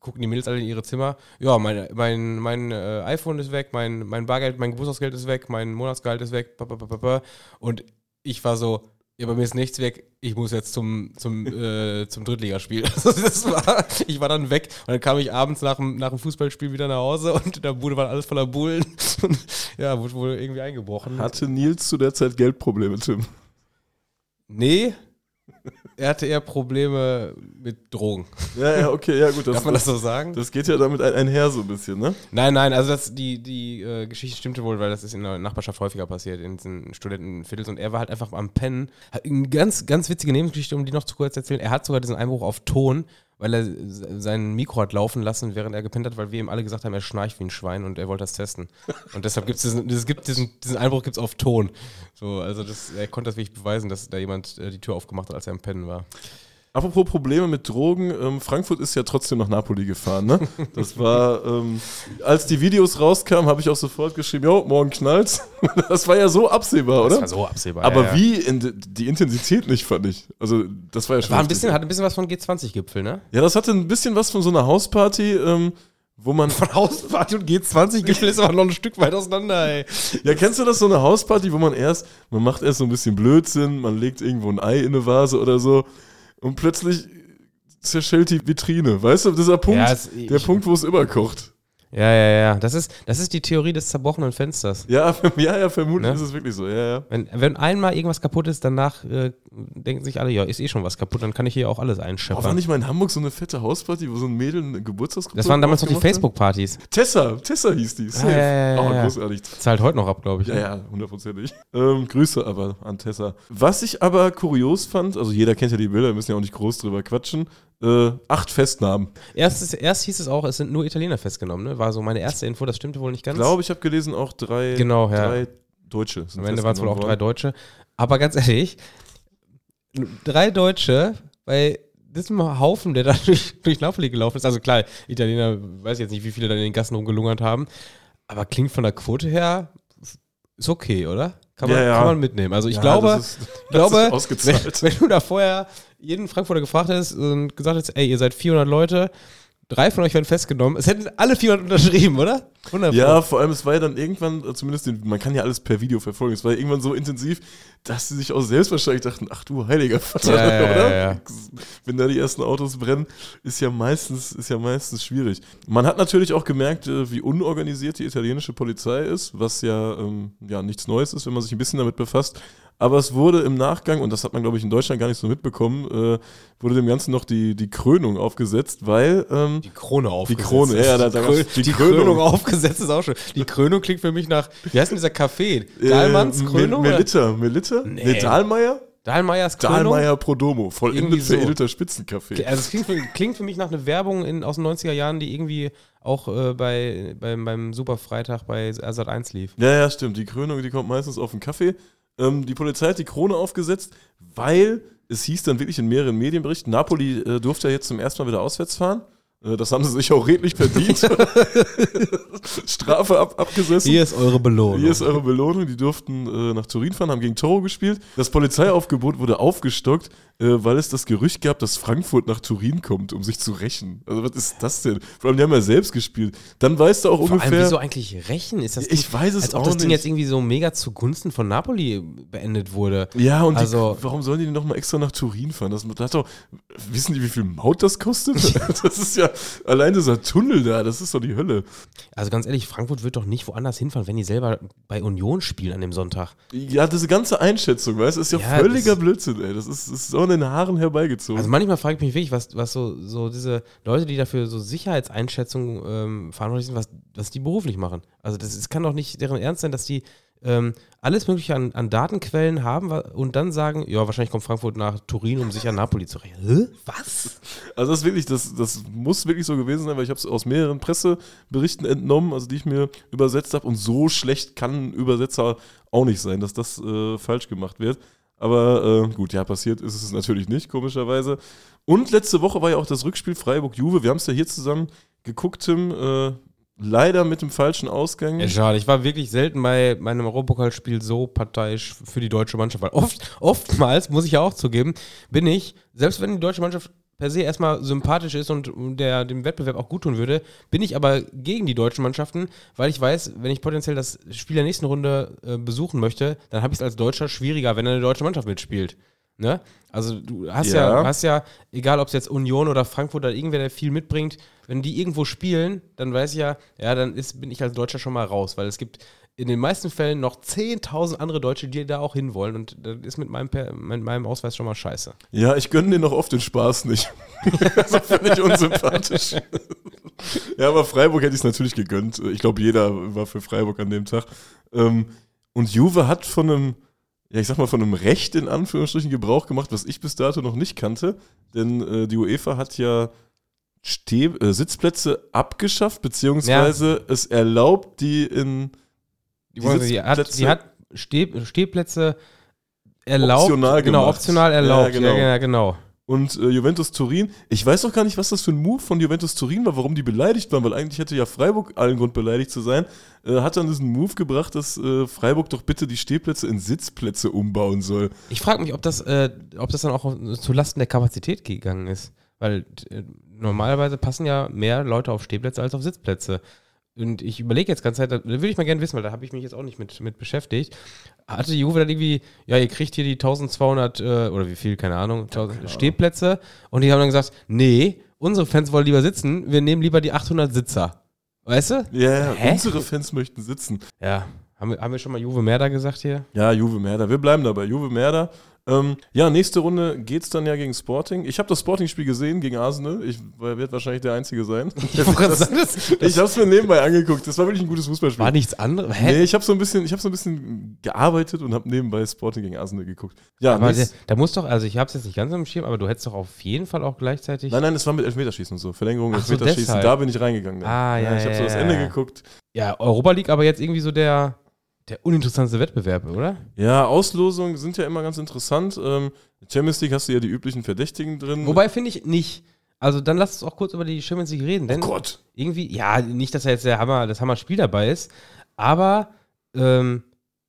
S1: gucken die Mädels alle in ihre Zimmer. Ja, mein, mein, mein äh, iPhone ist weg, mein, mein Bargeld, mein Geburtstagsgeld ist weg, mein Monatsgehalt ist weg. Und ich war so, ja, bei mir ist nichts weg. Ich muss jetzt zum, zum, äh, zum Drittligaspiel. Also das war, ich war dann weg und dann kam ich abends nach dem, nach dem Fußballspiel wieder nach Hause und in der Bude war alles voller Bullen. Und ja, wurde wohl irgendwie eingebrochen.
S2: Hatte Nils zu der Zeit Geldprobleme, Tim?
S1: Nee, er hatte eher Probleme mit Drogen.
S2: Ja, ja, okay, ja gut.
S1: Das, Darf man das so sagen?
S2: Das geht ja damit einher so ein bisschen, ne?
S1: Nein, nein, also das, die, die äh, Geschichte stimmte wohl, weil das ist in der Nachbarschaft häufiger passiert, in diesen Studentenviertels. Und er war halt einfach am Pennen. Hat eine ganz, ganz witzige Nebengeschichte, um die noch zu kurz erzählen. Er hat sogar diesen Einbruch auf Ton, weil er sein Mikro hat laufen lassen, während er gepennt hat, weil wir ihm alle gesagt haben, er schnarcht wie ein Schwein und er wollte das testen. Und deshalb gibt diesen, diesen Einbruch gibt's auf Ton. So, also das, er konnte das wirklich beweisen, dass da jemand äh, die Tür aufgemacht hat, als er am Pennen war.
S2: Apropos Probleme mit Drogen, ähm, Frankfurt ist ja trotzdem nach Napoli gefahren, ne? Das war, ähm, als die Videos rauskamen, habe ich auch sofort geschrieben, jo, morgen knallt's. Das war ja so absehbar, oder?
S1: Das war so absehbar.
S2: Aber
S1: ja, ja.
S2: wie, in, die Intensität nicht, fand ich. Also, das war ja schon.
S1: War ein bisschen, hat ein bisschen was von G20-Gipfel, ne?
S2: Ja, das hatte ein bisschen was von so einer Hausparty, ähm, wo man.
S1: Von Hausparty und G20-Gipfel ist aber noch ein Stück weit auseinander, ey.
S2: Ja, kennst du das, so eine Hausparty, wo man erst, man macht erst so ein bisschen Blödsinn, man legt irgendwo ein Ei in eine Vase oder so und plötzlich zerschellt die Vitrine. Weißt du, dieser Punkt,
S1: Ja,
S2: der Punkt, wo es überkocht.
S1: Ja, ja, ja. Das ist, das ist die Theorie des zerbrochenen Fensters.
S2: Ja, ja, ja, vermutlich
S1: Ne?
S2: ist es wirklich so. Ja, ja.
S1: Wenn, wenn einmal irgendwas kaputt ist, danach äh, denken sich alle, ja, ist eh schon was kaputt, dann kann ich hier auch alles
S2: Oh, war nicht mal in Hamburg so eine fette Hausparty, wo so ein Mädel eine Geburtstagsgruppe
S1: das waren damals noch die? Facebook-Partys.
S2: Tessa, Tessa hieß die. Safe.
S1: ja, ja, ja,
S2: oh,
S1: ja.
S2: großartig.
S1: Zahlt heute noch ab, glaube ich.
S2: Ja,
S1: ne?
S2: ja, hundertprozentig. Ähm, Grüße aber an Tessa. Was ich aber kurios fand, also jeder kennt ja die Bilder, wir müssen ja auch nicht groß drüber quatschen. Äh, acht Festnahmen.
S1: Erst, erst hieß es auch, es sind nur Italiener festgenommen, ne? War so meine erste Info, das stimmte wohl nicht
S2: Ich
S1: ganz.
S2: glaube, ich habe gelesen, auch drei,
S1: Genau, ja.
S2: drei Deutsche
S1: Am Ende waren es wohl auch drei. Deutsche. Aber ganz ehrlich, drei Deutsche bei diesem Haufen, der da durch, durch Napoli gelaufen ist. Also klar, Italiener, weiß ich jetzt nicht, wie viele da in den Gassen rumgelungert haben. Aber klingt von der Quote her, ist okay, oder? Kann man,
S2: Ja, ja.
S1: Kann man mitnehmen. Also ich
S2: Ja,
S1: glaube,
S2: ist,
S1: glaube wenn, wenn du da vorher jeden Frankfurter gefragt hättest und gesagt hättest, ey, ihr seid 400 Leute, drei von euch werden festgenommen, es hätten alle 400 unterschrieben, oder? Wundervoll.
S2: Ja, vor allem, es war ja dann irgendwann, äh, zumindest, den, man kann ja alles per Video verfolgen, es war ja irgendwann so intensiv, dass sie sich auch selbst wahrscheinlich dachten, ach du heiliger Vater,
S1: Ja, ja,
S2: oder?
S1: ja, ja.
S2: Wenn da die ersten Autos brennen, ist ja meistens, ist ja meistens schwierig. Man hat natürlich auch gemerkt, äh, wie unorganisiert die italienische Polizei ist, was ja, ähm, ja nichts Neues ist, wenn man sich ein bisschen damit befasst. Aber es wurde im Nachgang, und das hat man, glaube ich, in Deutschland gar nicht so mitbekommen, äh, wurde dem Ganzen noch die, die Krönung aufgesetzt, weil ähm,
S1: Die Krone aufgesetzt.
S2: Krone, ja, da- da
S1: die,
S2: die
S1: die
S2: Krönung.
S1: Krönung. aufgesetzt ist auch schon. Die Krönung klingt für mich nach, wie heißt denn dieser Café? Dahlmanns
S2: äh,
S1: Krönung?
S2: Mel? Melitta, Melitta?
S1: Nee.
S2: Nee, Dahlmeier?
S1: Dahlmeiers Krönung?
S2: Dahlmeier Prodomo, vollendet
S1: so.
S2: veredelter Spitzenkaffee.
S1: Also es klingt für, klingt für mich nach einer Werbung in, aus den 90er Jahren, die irgendwie auch äh, bei, beim, beim Superfreitag bei Sat 1 lief.
S2: Ja, ja, stimmt. Die Krönung, die kommt meistens auf den Kaffee. Ähm, die Polizei hat die Krone aufgesetzt, weil es hieß dann wirklich in mehreren Medienberichten, Napoli äh, durfte ja jetzt zum ersten Mal wieder auswärts fahren. Äh, das haben sie sich auch redlich verdient. Strafe ab, abgesessen.
S1: Hier ist eure Belohnung.
S2: Hier ist eure Belohnung. Die durften äh, nach Turin fahren, haben gegen Toro gespielt. Das Polizeiaufgebot wurde aufgestockt, äh, weil es das Gerücht gab, dass Frankfurt nach Turin kommt, um sich zu rächen. Also was ist das denn? Vor allem, die haben ja selbst gespielt. Dann weißt du auch
S1: Vor allem,
S2: ungefähr.
S1: wieso eigentlich rächen? Ist das
S2: Ich
S1: Ding-
S2: weiß es
S1: als ob
S2: auch
S1: das Ding
S2: nicht.
S1: jetzt irgendwie so mega zugunsten von Napoli beendet wurde.
S2: ja, und
S1: Also-
S2: die, warum sollen die denn nochmal extra nach Turin fahren? Das, das doch, wissen die, wie viel Maut das kostet? das ist ja, allein dieser Tunnel da, das ist doch die Hölle.
S1: Also ganz ehrlich, Frankfurt wird doch nicht woanders hinfahren, wenn die selber bei Union spielen an dem Sonntag.
S2: Ja, diese ganze Einschätzung, weißt du, ist ja,
S1: Ja,
S2: völliger
S1: das-
S2: Blödsinn, ey. Das ist, das ist so an den Haaren herbeigezogen.
S1: Also manchmal frage ich mich wirklich, was, was so, so diese Leute, die dafür so Sicherheitseinschätzungen ähm, verantwortlich sind, was, was die beruflich machen. Also das, es kann doch nicht deren Ernst sein, dass die ähm, alles Mögliche an, an Datenquellen haben und dann sagen, ja, wahrscheinlich kommt Frankfurt nach Turin, um sich an Napoli zu rechnen. Hä? Was?
S2: Also das ist wirklich, das, das muss wirklich so gewesen sein, weil ich habe es aus mehreren Presseberichten entnommen, also die ich mir übersetzt habe. Und so schlecht kann ein Übersetzer auch nicht sein, dass das äh, falsch gemacht wird. Aber äh, gut, ja, passiert ist es natürlich nicht, komischerweise. Und letzte Woche war ja auch das Rückspiel Freiburg-Juve. Wir haben es ja hier zusammen geguckt, Tim. Äh, leider mit dem falschen Ausgang.
S1: Ja, schade. Ich war wirklich selten bei meinem Europapokalspiel so parteiisch für die deutsche Mannschaft. Weil oft, oftmals, muss ich ja auch zugeben, bin ich, selbst wenn die deutsche Mannschaft per se erstmal sympathisch ist und der dem Wettbewerb auch gut tun würde, bin ich aber gegen die deutschen Mannschaften, weil ich weiß, wenn ich potenziell das Spiel der nächsten Runde äh, besuchen möchte, dann habe ich es als Deutscher schwieriger, wenn eine deutsche Mannschaft mitspielt. Ne? Also du hast ja,
S2: Ja.
S1: hast ja, egal ob es jetzt Union oder Frankfurt oder irgendwer, der viel mitbringt, wenn die irgendwo spielen, dann weiß ich ja, ja, dann ist, bin ich als Deutscher schon mal raus, weil es gibt in den meisten Fällen noch 10.000 andere Deutsche, die da auch hinwollen und das ist mit meinem, mit meinem Ausweis schon mal scheiße.
S2: Ja, ich gönne dir noch oft den Spaß nicht. das finde ich unsympathisch. ja, aber Freiburg hätte ich es natürlich gegönnt. Ich glaube, jeder war für Freiburg an dem Tag. Ähm, und Juve hat von einem, ja, ich sag mal, von einem Recht in Anführungsstrichen Gebrauch gemacht, was ich bis dato noch nicht kannte. Denn äh, die UEFA hat ja Steh äh, Sitzplätze abgeschafft, beziehungsweise es erlaubt, die in
S1: Die, wollen- die hat, die hat Steh, Stehplätze erlaubt.
S2: Optional
S1: genau,
S2: gemacht.
S1: optional erlaubt.
S2: Ja,
S1: Ja,
S2: genau.
S1: genau. genau.
S2: Und äh, Juventus Turin. Ich weiß auch gar nicht, was das für ein Move von Juventus Turin war, warum die beleidigt waren, weil eigentlich hätte ja Freiburg allen Grund beleidigt zu sein. Äh, hat dann diesen Move gebracht, dass äh, Freiburg doch bitte die Stehplätze in Sitzplätze umbauen soll.
S1: Ich frage mich, ob das, äh, ob das dann auch zu Lasten der Kapazität gegangen ist. Weil äh, normalerweise passen ja mehr Leute auf Stehplätze als auf Sitzplätze. Und ich überlege jetzt ganz Zeit, da würde ich mal gerne wissen, weil da habe ich mich jetzt auch nicht mit, mit beschäftigt. Hatte die Juve dann irgendwie, ja, ihr kriegt hier die 1200 äh, oder wie viel, keine Ahnung, 1000 Stehplätze. Und die haben dann gesagt, nee, unsere Fans wollen lieber sitzen, wir nehmen lieber die 800 Sitzer. Weißt du?
S2: Ja, yeah, unsere Fans möchten sitzen.
S1: Ja. Haben wir, haben wir schon mal Juve Merda gesagt hier?
S2: Ja, Juve Merda. Wir bleiben dabei. Juve Merda. Ähm, ja, nächste Runde geht's dann ja gegen Sporting. Ich habe das Sporting-Spiel gesehen gegen Arsenal. Ich werde wahrscheinlich der Einzige sein.
S1: Ich
S2: habe es mir nebenbei angeguckt. Das war wirklich ein gutes Fußballspiel.
S1: war nichts anderes. Hä?
S2: Nee, ich habe so ein bisschen, ich habe so ein bisschen gearbeitet und habe nebenbei Sporting gegen Arsenal geguckt. Ja,
S1: Aber
S2: nächst-
S1: da muss doch, also ich habe es jetzt nicht ganz im Schirm, aber du hättest doch auf jeden Fall auch gleichzeitig.
S2: nein, nein, es war mit Elfmeterschießen und so. Verlängerung,
S1: Ach so,
S2: Elfmeterschießen.
S1: deshalb.
S2: da bin ich reingegangen.
S1: Ah, ja,
S2: Ich habe so
S1: ja,
S2: das
S1: ja,
S2: Ende
S1: ja.
S2: geguckt.
S1: Ja, Europa League aber jetzt irgendwie so der, der uninteressanteste Wettbewerb, oder?
S2: Ja, Auslosungen sind ja immer ganz interessant. Ähm, Champions League hast du ja die üblichen Verdächtigen drin.
S1: Wobei finde ich nicht. Also dann lass uns auch kurz über die Champions League reden,
S2: oh
S1: denn
S2: Gott.
S1: irgendwie, ja, nicht, dass da jetzt der Hammer, das Hammer-Spiel dabei ist, aber ähm,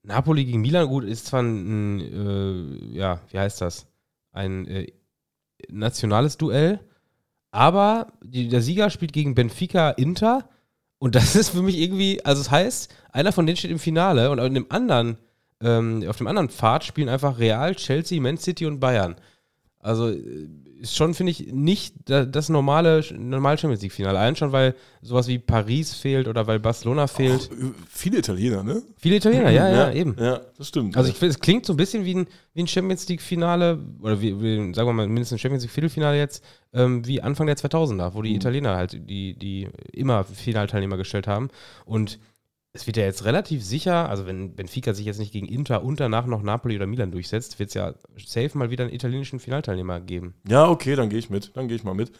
S1: Napoli gegen Milan, gut, ist zwar ein, äh, ja, wie heißt das? Ein äh, nationales Duell, aber die, der Sieger spielt gegen Benfica Inter und das ist für mich irgendwie, also es heißt, einer von denen steht im Finale und in dem anderen, ähm, auf dem anderen Pfad spielen einfach Real, Chelsea, Man City und Bayern. Also äh, ist schon, finde ich, nicht da- das normale, normale Champions League-Finale. Allein schon, weil sowas wie Paris fehlt oder weil Barcelona fehlt.
S2: Äh, Viele Italiener, ne?
S1: Viele Italiener, ja, ja, eben.
S2: Ja, das stimmt.
S1: Also ich finde, es klingt so ein bisschen wie ein, wie ein Champions League-Finale, oder wie, wie, sagen wir mal, mindestens ein Champions League-Viertelfinale jetzt, ähm, wie Anfang der 2000er, wo die Italiener halt die, die immer Finalteilnehmer gestellt haben. Und es wird ja jetzt relativ sicher, also wenn Benfica sich jetzt nicht gegen Inter und danach noch Napoli oder Milan durchsetzt, wird es ja safe mal wieder einen italienischen Finalteilnehmer geben.
S2: ja, okay, dann gehe ich mit. Dann gehe ich mal mit.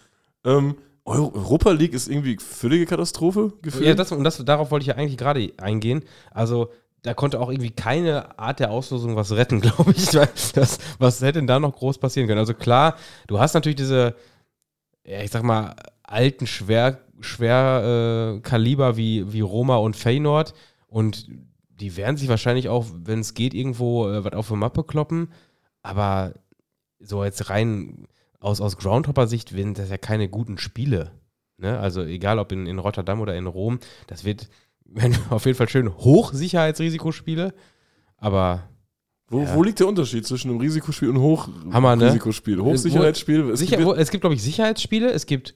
S2: Ähm, Euro Europa League ist irgendwie völlige Katastrophe gefühlt.
S1: Ja, das, und das, darauf wollte ich ja eigentlich gerade eingehen. Also, da konnte auch irgendwie keine Art der Auslosung was retten, glaube ich. Das, was hätte denn da noch groß passieren können? Also, klar, du hast natürlich diese, ja, ich sag mal, alten Schwer, Schwer äh, Kaliber wie, wie Roma und Feyenoord. Und die werden sich wahrscheinlich auch, wenn es geht, irgendwo äh, was auf die Mappe kloppen. Aber so jetzt rein aus, aus Groundhopper-Sicht werden das ja keine guten Spiele. Ne? Also egal ob in, in Rotterdam oder in Rom, das wird werden auf jeden Fall schön Hochsicherheitsrisikospiele. Aber
S2: Wo,
S1: Ja.
S2: wo liegt der Unterschied zwischen einem Risikospiel und
S1: Hammer, ne?
S2: Hochrisikospiel? Hochsicherheitsspiel? Es
S1: sicher,
S2: gibt-
S1: wo, es gibt, glaube ich, Sicherheitsspiele, es gibt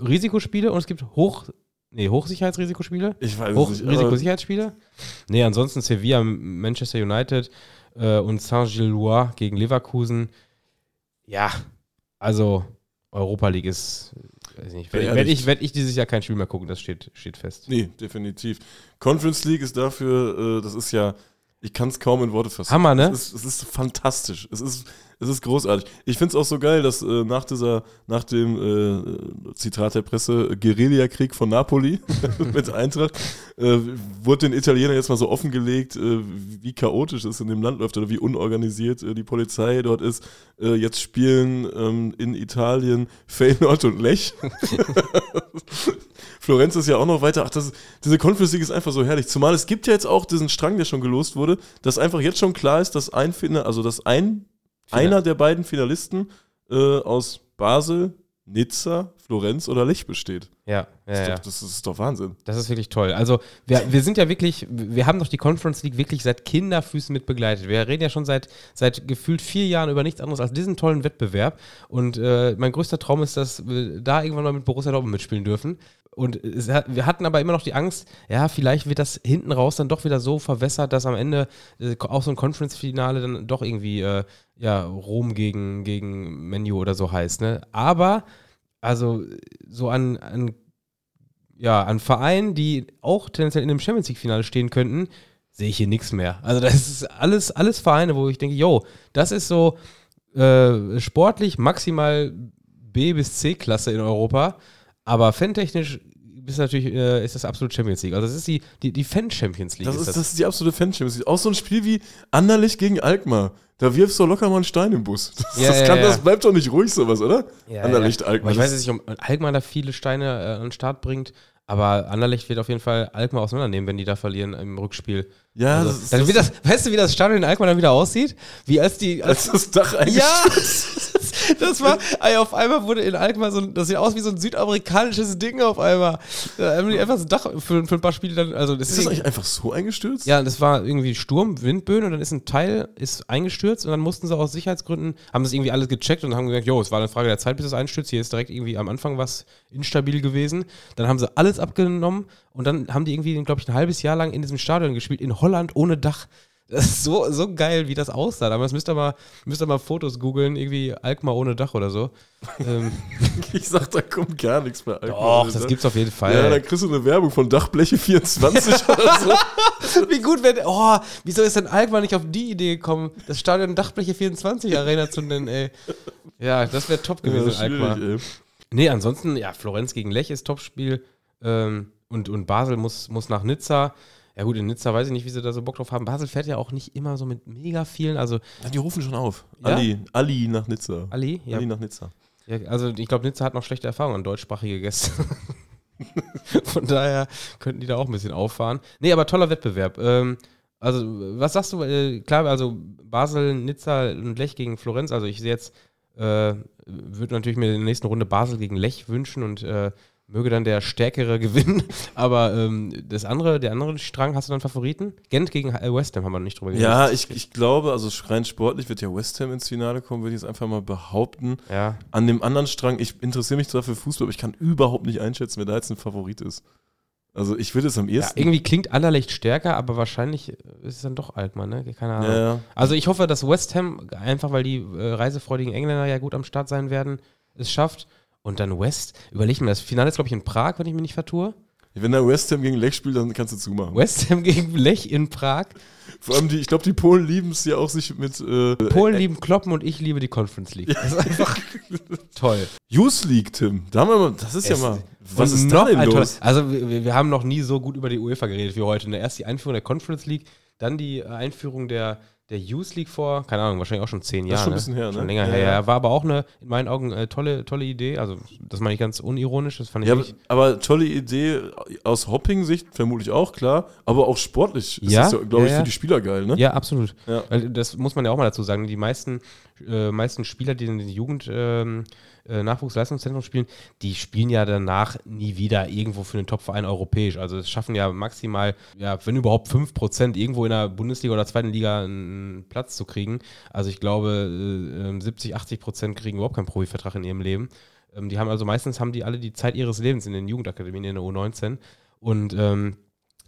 S1: Risikospiele und es gibt Hoch, nee, Hochsicherheitsrisikospiele.
S2: Ich weiß es nicht.
S1: Hochrisikosicherheitsspiele. Nee, ansonsten Sevilla, Manchester United äh, und Saint-Gillois gegen Leverkusen. Ja, also Europa League ist, weiß nicht, werde werd ich, werd ich dieses Jahr kein Spiel mehr gucken, das steht, steht fest.
S2: Nee, definitiv. Conference League ist dafür, äh, das ist ja, ich kann es kaum in Worte fassen.
S1: Hammer, ne?
S2: Es ist, es ist fantastisch. Es ist, es ist großartig. Ich finde es auch so geil, dass äh, nach dieser, nach dem äh, Zitat der Presse, Guerillakrieg von Napoli mit Eintracht, äh, wurde den Italienern jetzt mal so offengelegt, äh, wie chaotisch es in dem Land läuft oder wie unorganisiert äh, die Polizei dort ist. Äh, jetzt spielen ähm, in Italien Feyenoord und Lech. Florenz ist ja auch noch weiter. Ach, das, diese Conference League ist einfach so herrlich. Zumal es gibt ja jetzt auch diesen Strang, der schon gelost wurde, dass einfach jetzt schon klar ist, dass ein Final, also dass ein. Einer der beiden Finalisten äh, aus Basel, Nizza, Florenz oder Lech besteht.
S1: Ja,
S2: Das,
S1: ja,
S2: ist
S1: ja.
S2: doch, das ist doch Wahnsinn.
S1: Das ist wirklich toll. Also, wir, wir sind ja wirklich, wir haben doch die Conference League wirklich seit Kinderfüßen mit begleitet. Wir reden ja schon seit, seit gefühlt vier Jahren über nichts anderes als diesen tollen Wettbewerb. Und äh, mein größter Traum ist, dass wir da irgendwann mal mit Borussia Dortmund mitspielen dürfen. Und hat, wir hatten aber immer noch die Angst, ja, vielleicht wird das hinten raus dann doch wieder so verwässert, dass am Ende äh, auch so ein Conference-Finale dann doch irgendwie, äh, ja, Rom gegen, gegen Menu oder so heißt, ne? Aber, also, so an, an ja, an Vereinen, die auch tendenziell in dem Champions League-Finale stehen könnten, sehe ich hier nichts mehr. Also das ist alles, alles Vereine, wo ich denke, yo, das ist so äh, sportlich maximal B- bis C-Klasse in Europa, aber fantechnisch ist natürlich äh, ist das absolut Champions League. Also das ist die, die, die Fan-Champions League.
S2: Das ist, das ist die absolute fan -Champions. Auch so ein Spiel wie Anderlecht gegen Alkmaar. Da wirfst du locker mal einen Stein im Bus. Das,
S1: Ja,
S2: das,
S1: ja,
S2: kann,
S1: ja.
S2: das bleibt doch nicht ruhig, sowas, oder?
S1: Ja,
S2: Anderlecht,
S1: ja.
S2: Alkmaar.
S1: Ich weiß
S2: das-
S1: jetzt nicht, ob Alkmaar da viele Steine äh, an den Start bringt, aber Anderlecht wird auf jeden Fall Alkmaar auseinandernehmen, wenn die da verlieren im Rückspiel.
S2: Ja,
S1: Also,
S2: das
S1: dann
S2: das,
S1: wird das, weißt du, wie das Stadion in Alkmaar dann wieder aussieht? Wie als die, als
S2: als das Dach
S1: Ja,
S2: eingestürzt
S1: das war, ey, auf einmal wurde in Alkmaar so ein, das sieht aus wie so ein südamerikanisches Ding auf einmal. Einfach das Dach für, für ein paar Spiele dann, also das
S2: ist.
S1: ist,
S2: das eigentlich einfach so eingestürzt?
S1: ja, das war irgendwie Sturm, Windböen und dann ist ein Teil ist eingestürzt und dann mussten sie aus Sicherheitsgründen, haben das irgendwie alles gecheckt und haben gesagt, jo, es war eine Frage der Zeit, bis es einstürzt. Hier ist direkt irgendwie am Anfang was instabil gewesen. Dann haben sie alles abgenommen und dann haben die irgendwie, glaube ich, ein halbes Jahr lang in diesem Stadion gespielt, in Holland ohne Dach. Das ist so, so geil, wie das aussah. Aber das müsst ihr mal, müsst ihr mal Fotos googeln, irgendwie Alkmaar ohne Dach oder so. ähm,
S2: Ich sag, da kommt gar nichts bei Alkmaar.
S1: doch, das gibt's auf jeden Fall.
S2: Ja, dann kriegst du eine Werbung von Dachbleche 24 oder so.
S1: Wie gut wäre, oh, wieso ist denn Alkmaar nicht auf die Idee gekommen, das Stadion Dachbleche 24 Arena zu nennen, ey? Ja, das wäre top gewesen,
S2: Ja,
S1: Alkmaar.
S2: ey.
S1: Nee, ansonsten, ja, Florenz gegen Lech ist Topspiel ähm, und, und Basel muss, muss nach Nizza. Ja gut, in Nizza weiß ich nicht, wie sie da so Bock drauf haben. Basel fährt ja auch nicht immer so mit mega vielen, also
S2: Ja, die rufen schon auf.
S1: Ja?
S2: Ali, Ali nach Nizza.
S1: Ali, ja,
S2: Ali nach Nizza.
S1: ja also ich glaube, Nizza hat noch schlechte Erfahrungen an deutschsprachige Gäste. Von daher könnten die da auch ein bisschen auffahren. Nee, aber toller Wettbewerb. Ähm, also, was sagst du? Äh, klar, also Basel, Nizza und Lech gegen Florenz. Also, ich sehe jetzt, äh, würde natürlich mir in der nächsten Runde Basel gegen Lech wünschen und äh, möge dann der Stärkere gewinnen. Aber ähm, das andere, der andere Strang, hast du dann Favoriten? Gent gegen äh, West Ham haben wir noch nicht drüber
S2: Ja, ich, ich glaube, also rein sportlich wird ja West Ham ins Finale kommen, würde ich jetzt einfach mal behaupten.
S1: Ja.
S2: An dem anderen Strang, ich interessiere mich zwar für Fußball, aber ich kann überhaupt nicht einschätzen, wer da jetzt ein Favorit ist. Also ich würde es am
S1: ja.
S2: ehesten.
S1: Irgendwie klingt Anderlecht stärker, aber wahrscheinlich ist es dann doch Altmann, ne? Keine Ahnung.
S2: Ja, ja.
S1: Also ich hoffe, dass West Ham, einfach weil die äh, reisefreudigen Engländer ja gut am Start sein werden, es schafft. Und dann West, überleg mir, das Finale ist, glaube ich, in Prag, wenn ich mich nicht vertue.
S2: Wenn der West Ham gegen Lech spielt, dann kannst du zumachen.
S1: West Ham gegen Lech in Prag.
S2: Vor allem die, ich glaube, die Polen lieben es ja auch, sich mit äh,
S1: Polen lieben Kloppen und ich liebe die Conference League. Das ist einfach toll.
S2: Youth League, Tim. Da haben wir mal, das ist ja
S1: Es-
S2: mal. Was ist
S1: noch
S2: da denn los?
S1: Also wir, wir haben noch nie so gut über die UEFA geredet wie heute. Ne? Erst die Einführung der Conference League, dann die äh, Einführung der, der Youth League vor, keine Ahnung, wahrscheinlich auch schon zehn
S2: Das ist
S1: Jahre.
S2: schon ein bisschen her, ne?
S1: Schon länger
S2: Ja,
S1: her,
S2: ja.
S1: ja. War aber auch eine, in meinen Augen, äh, tolle, tolle Idee. Also das meine ich ganz unironisch, das fand ich
S2: Ja, aber, tolle Idee aus Hopping-Sicht vermutlich auch, klar. Aber auch sportlich ist
S1: Ja,
S2: das, glaube ich,
S1: ja,
S2: für die Spieler geil, ne?
S1: Ja, absolut. Das muss man ja auch mal dazu sagen. Die meisten, äh, meisten Spieler, die in den Jugend ähm, äh, Nachwuchsleistungszentrum spielen, die spielen ja danach nie wieder irgendwo für einen Topverein europäisch. Also es schaffen ja maximal, ja, wenn überhaupt 5% irgendwo in der Bundesliga oder zweiten Liga einen Platz zu kriegen. Also ich glaube, äh, äh, 70, 80% kriegen überhaupt keinen Profivertrag in ihrem Leben. Ähm, die haben also meistens haben die alle die Zeit ihres Lebens in den Jugendakademien in der U19. Und ähm,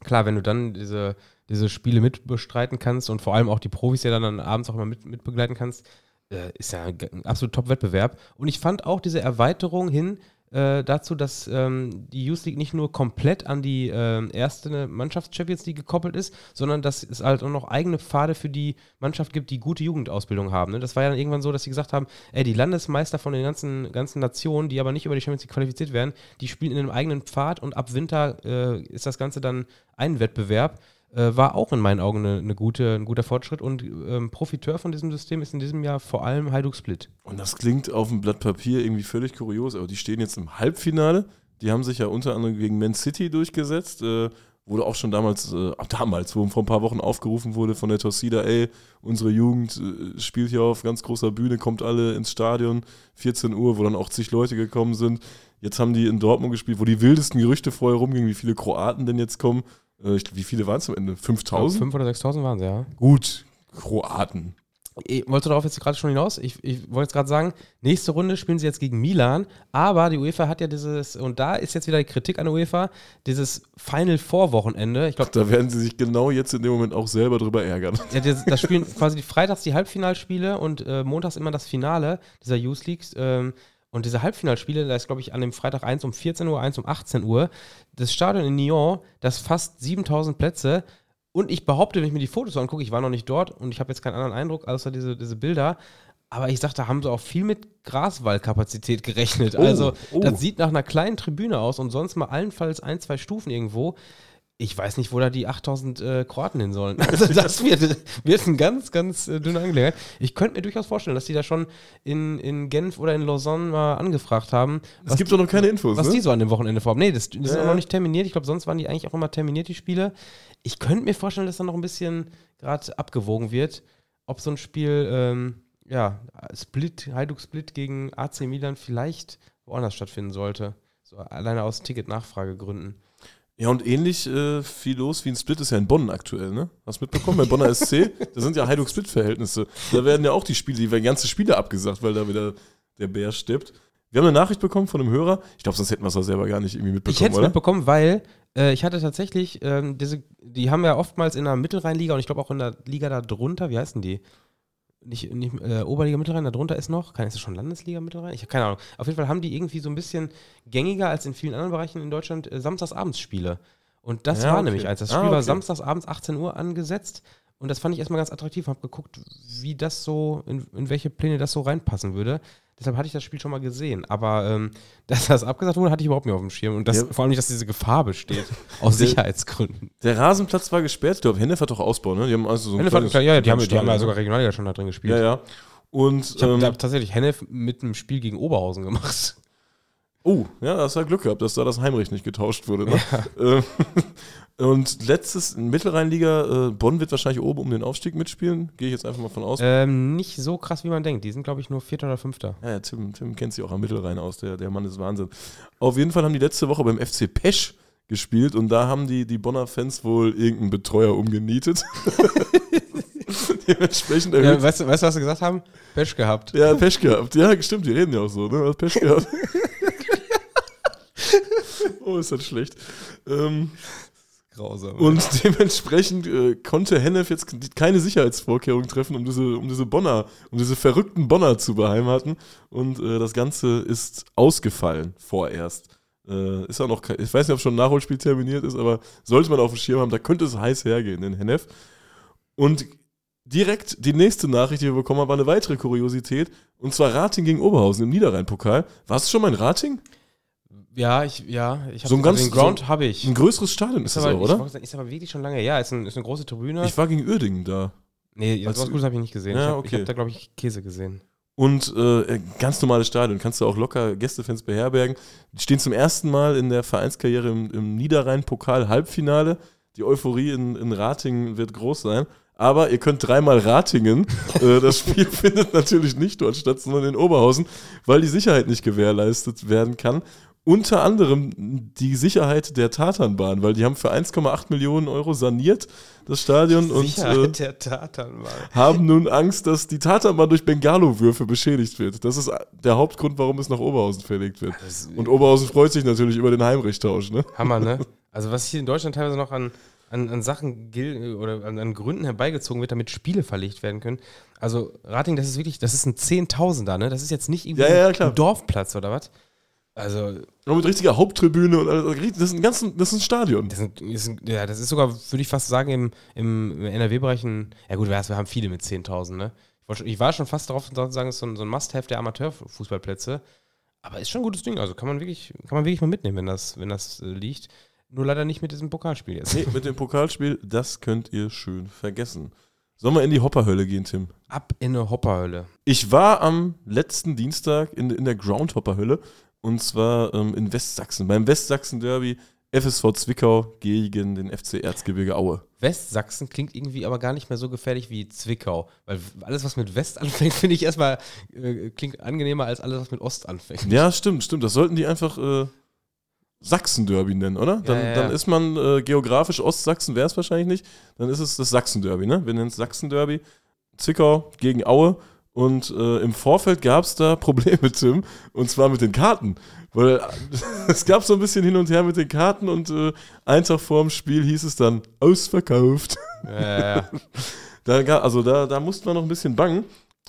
S1: klar, wenn du dann diese, diese Spiele mitbestreiten kannst und vor allem auch die Profis ja dann, dann abends auch immer mit, mitbegleiten kannst, äh, ist ja ein, absolut Top-Wettbewerb. Und ich fand auch diese Erweiterung hin äh, dazu, dass ähm, die Youth League nicht nur komplett an die äh, erste Mannschafts-Champions League gekoppelt ist, sondern dass es halt auch noch eigene Pfade für die Mannschaft gibt, die gute Jugendausbildung haben. Ne? Das war ja dann irgendwann so, dass sie gesagt haben, ey, die Landesmeister von den ganzen, ganzen Nationen, die aber nicht über die Champions League qualifiziert werden, die spielen in einem eigenen Pfad und ab Winter äh, ist das Ganze dann ein Wettbewerb äh, war auch in meinen Augen eine, eine gute, ein guter Fortschritt und ähm, Profiteur von diesem System ist in diesem Jahr vor allem Hajduk Split.
S2: Und das klingt auf dem Blatt Papier irgendwie völlig kurios, aber die stehen jetzt im Halbfinale. Die haben sich ja unter anderem gegen Man City durchgesetzt. Äh, wurde auch schon damals, äh, damals, wo vor ein paar Wochen aufgerufen wurde von der Torsida, ey, unsere Jugend äh, spielt hier auf ganz großer Bühne, kommt alle ins Stadion, 14 Uhr, wo dann auch zig Leute gekommen sind. Jetzt haben die in Dortmund gespielt, wo die wildesten Gerüchte vorher rumgingen, wie viele Kroaten denn jetzt kommen. Äh, wie viele waren es am Ende? 5000?
S1: 5 oder 6000 waren sie, ja.
S2: Gut, Kroaten.
S1: Ich wollte darauf jetzt gerade schon hinaus. Ich, ich wollte jetzt gerade sagen, nächste Runde spielen sie jetzt gegen Milan, aber die UEFA hat ja dieses, und da ist jetzt wieder die Kritik an der UEFA, dieses Final Four Wochenende. Ich glaube,
S2: da werden sie sich genau jetzt in dem Moment auch selber drüber ärgern.
S1: Ja, das, das spielen quasi die Freitags die Halbfinalspiele und äh, montags immer das Finale dieser Youth Leagues. Ähm, und diese Halbfinalspiele, da ist, glaube ich, an dem Freitag 1 um 14 Uhr, 1 um 18 Uhr. Das Stadion in Nyon, das fast 7000 Plätze. Und ich behaupte, wenn ich mir die Fotos angucke, ich war noch nicht dort und ich habe jetzt keinen anderen Eindruck, außer diese, diese Bilder. Aber ich sag, da haben sie auch viel mit Graswallkapazität gerechnet.
S2: Oh,
S1: also,
S2: oh.
S1: das sieht nach einer kleinen Tribüne aus und sonst mal allenfalls ein, zwei Stufen irgendwo. Ich weiß nicht, wo da die 8000 äh, Kroaten hin sollen. Also, das wird, wird ein ganz, ganz äh, dünne Angelegenheit. Ich könnte mir durchaus vorstellen, dass die da schon in, in Genf oder in Lausanne mal angefragt haben.
S2: Es gibt doch noch keine Infos,
S1: Was
S2: ne?
S1: die so an dem Wochenende vorhaben. Nee, das, sind
S2: Ja.
S1: auch noch nicht terminiert. Ich glaube, sonst waren die eigentlich auch immer terminiert, die Spiele. Ich könnte mir vorstellen, dass da noch ein bisschen gerade abgewogen wird, ob so ein Spiel, ähm, ja, Split, Hajduk Split gegen AC Milan vielleicht woanders stattfinden sollte. So alleine aus Ticket-Nachfragegründen.
S2: Ja, und ähnlich äh, viel los wie ein Split ist ja in Bonn aktuell, ne? Hast du mitbekommen? Bei Bonner SC, da sind ja Heiduk-Split-Verhältnisse. Da werden ja auch die Spiele, die werden ganze Spiele abgesagt, weil da wieder der Bär steppt. Wir haben eine Nachricht bekommen von einem Hörer. Ich glaube, sonst hätten wir es auch selber gar nicht irgendwie mitbekommen,
S1: Ich hätte es mitbekommen, weil äh, ich hatte tatsächlich, ähm, diese, die haben ja oftmals in der Mittelrheinliga und ich glaube auch in der Liga da drunter, wie heißen die? Nicht, nicht äh, Oberliga Mittelrhein, da drunter ist noch, kann ist das schon Landesliga Mittelrhein? Ich habe keine Ahnung. Auf jeden Fall haben die irgendwie so ein bisschen gängiger als in vielen anderen Bereichen in Deutschland äh, Samstagsabendspiele. Und das
S2: Ja,
S1: war
S2: okay.
S1: nämlich eins. Das
S2: Ah,
S1: Spiel war
S2: okay.
S1: samstagsabends 18 Uhr angesetzt und das fand ich erstmal ganz attraktiv. Habe geguckt, wie das so, in, in welche Pläne das so reinpassen würde. Deshalb hatte ich das Spiel schon mal gesehen. Aber ähm, dass das abgesagt wurde, hatte ich überhaupt nicht auf dem Schirm. Und das,
S2: Ja.
S1: vor allem nicht, dass diese Gefahr besteht. aus
S2: Der-
S1: Sicherheitsgründen.
S2: Der Rasenplatz war gesperrt. Ich glaube, Hennef hat doch Ausbau, ne? Die haben also so ein kleines-
S1: ja, ja, die haben, die haben ja sogar Regionalliga schon da drin gespielt.
S2: Ja, ja. Und,
S1: Ich habe
S2: ähm,
S1: tatsächlich Hennef mit einem Spiel gegen Oberhausen gemacht.
S2: Oh, ja, das hat Glück gehabt, dass da das Heimrecht nicht getauscht wurde, ne? Ähm, Und letztes, in Mittelrheinliga, äh, Bonn wird wahrscheinlich oben um den Aufstieg mitspielen. Gehe ich jetzt einfach mal von aus.
S1: Ähm, nicht so krass, wie man denkt. Die sind, glaube ich, nur Vierter oder Fünfter.
S2: Ja, ja Tim, Tim kennt sich auch am Mittelrhein aus, der, der Mann ist Wahnsinn. Auf jeden Fall haben die letzte Woche beim FC Pesch gespielt und da haben die, die Bonner Fans wohl irgendeinen Betreuer umgenietet. Dementsprechend
S1: Ja, weißt, du, weißt du, was sie gesagt haben? Pech gehabt.
S2: Ja, Pech gehabt. Ja, stimmt, die reden ja auch so, ne? Pech gehabt. oh, ist das schlecht. Ähm,
S1: Grausam.
S2: und dementsprechend äh, konnte Hennef jetzt keine Sicherheitsvorkehrungen treffen, um diese, um diese Bonner, um diese verrückten Bonner zu beheimaten. Und äh, das Ganze ist ausgefallen vorerst. Äh, ist auch noch kein, ich weiß nicht, ob schon ein Nachholspiel terminiert ist, aber sollte man auf dem Schirm haben, da könnte es heiß hergehen in Hennef. Und direkt die nächste Nachricht, die wir bekommen haben, war eine weitere Kuriosität. Und zwar Rating gegen Oberhausen im Niederrhein-Pokal. Warst du schon mal in Rating?
S1: Ja, ich, ja, ich habe
S2: So ein ganz-
S1: den Ground
S2: so
S1: habe ich.
S2: Ein größeres Stadion ist
S1: Ist
S2: das
S1: aber,
S2: auch,
S1: ich
S2: oder?
S1: sagen, ist aber wirklich schon lange her. Ist, ein, ist eine große Tribüne.
S2: Ich war gegen Uerdingen da.
S1: nee, was Gutes habe ich nicht gesehen.
S2: Ja,
S1: ich habe
S2: okay.
S1: hab da, glaube ich, Käse gesehen.
S2: Und äh, ganz normales Stadion, kannst du auch locker Gästefans beherbergen. Die stehen zum ersten Mal in der Vereinskarriere im, im Niederrhein-Pokal-Halbfinale. Die Euphorie in, in Ratingen wird groß sein. Aber ihr könnt dreimal Ratingen. äh, das Spiel findet natürlich nicht dort statt, sondern in Oberhausen, weil die Sicherheit nicht gewährleistet werden kann. Unter anderem die Sicherheit der Tatanbahn, weil die haben für 1,8 Millionen Euro saniert das Stadion und äh,
S1: der Tatanbahn.
S2: haben nun Angst, dass die Tatanbahn durch Bengalo-Würfe beschädigt wird. Das ist der Hauptgrund, warum es nach Oberhausen verlegt wird. Und Oberhausen freut sich natürlich über den Heimrechtausch. Ne?
S1: Hammer, ne? Also was hier in Deutschland teilweise noch an, an, an Sachen gilt oder an, an Gründen herbeigezogen wird, damit Spiele verlegt werden können. Also Rating, das ist wirklich, das ist ein Zehntausender, ne? Das ist jetzt nicht irgendwie
S2: Ja, ja,
S1: ein Dorfplatz oder was? Also
S2: Und mit richtiger Haupttribüne und alles. Das ist ein, ganzen, das ist ein Stadion.
S1: Das, sind, das sind, ja, das ist sogar, würde ich fast sagen, im, im NRW-Bereich ein. Ja, gut, wir haben viele mit 10.000, ne? Ich war, schon, ich war schon fast darauf zu sagen, es ist so ein, so ein Must-Have der Amateurfußballplätze. Aber ist schon ein gutes Ding. Also kann man wirklich, kann man wirklich mal mitnehmen, wenn das, wenn das äh, liegt. Nur leider nicht mit diesem Pokalspiel jetzt.
S2: Nee, mit dem Pokalspiel, das könnt ihr schön vergessen. Sollen wir in die Hopperhölle gehen, Tim?
S1: Ab in eine Hopperhölle.
S2: Ich war am letzten Dienstag in, in der Groundhopper-Hölle und zwar ähm, in Westsachsen, beim Westsachsen-Derby FSV Zwickau gegen den FC Erzgebirge Aue.
S1: Westsachsen klingt irgendwie aber gar nicht mehr so gefährlich wie Zwickau. Weil alles, was mit West anfängt, finde ich erstmal, äh, klingt angenehmer als alles, was mit Ost anfängt.
S2: Ja, stimmt, stimmt. Das sollten die einfach äh, Sachsen-Derby nennen, oder? Dann,
S1: Ja, ja, ja.
S2: dann ist man äh, geografisch Ostsachsen, wäre es wahrscheinlich nicht. Dann ist es das Sachsen-Derby, ne? Wir nennen es Sachsen-Derby. Zwickau gegen Aue. Und äh, im Vorfeld gab es da Probleme, Tim. Und zwar mit den Karten. Weil es gab so ein bisschen hin und her mit den Karten und äh, einen Tag vor dem Spiel hieß es dann ausverkauft.
S1: Ja.
S2: Da, ga- also da, da mussten wir noch ein bisschen bangen.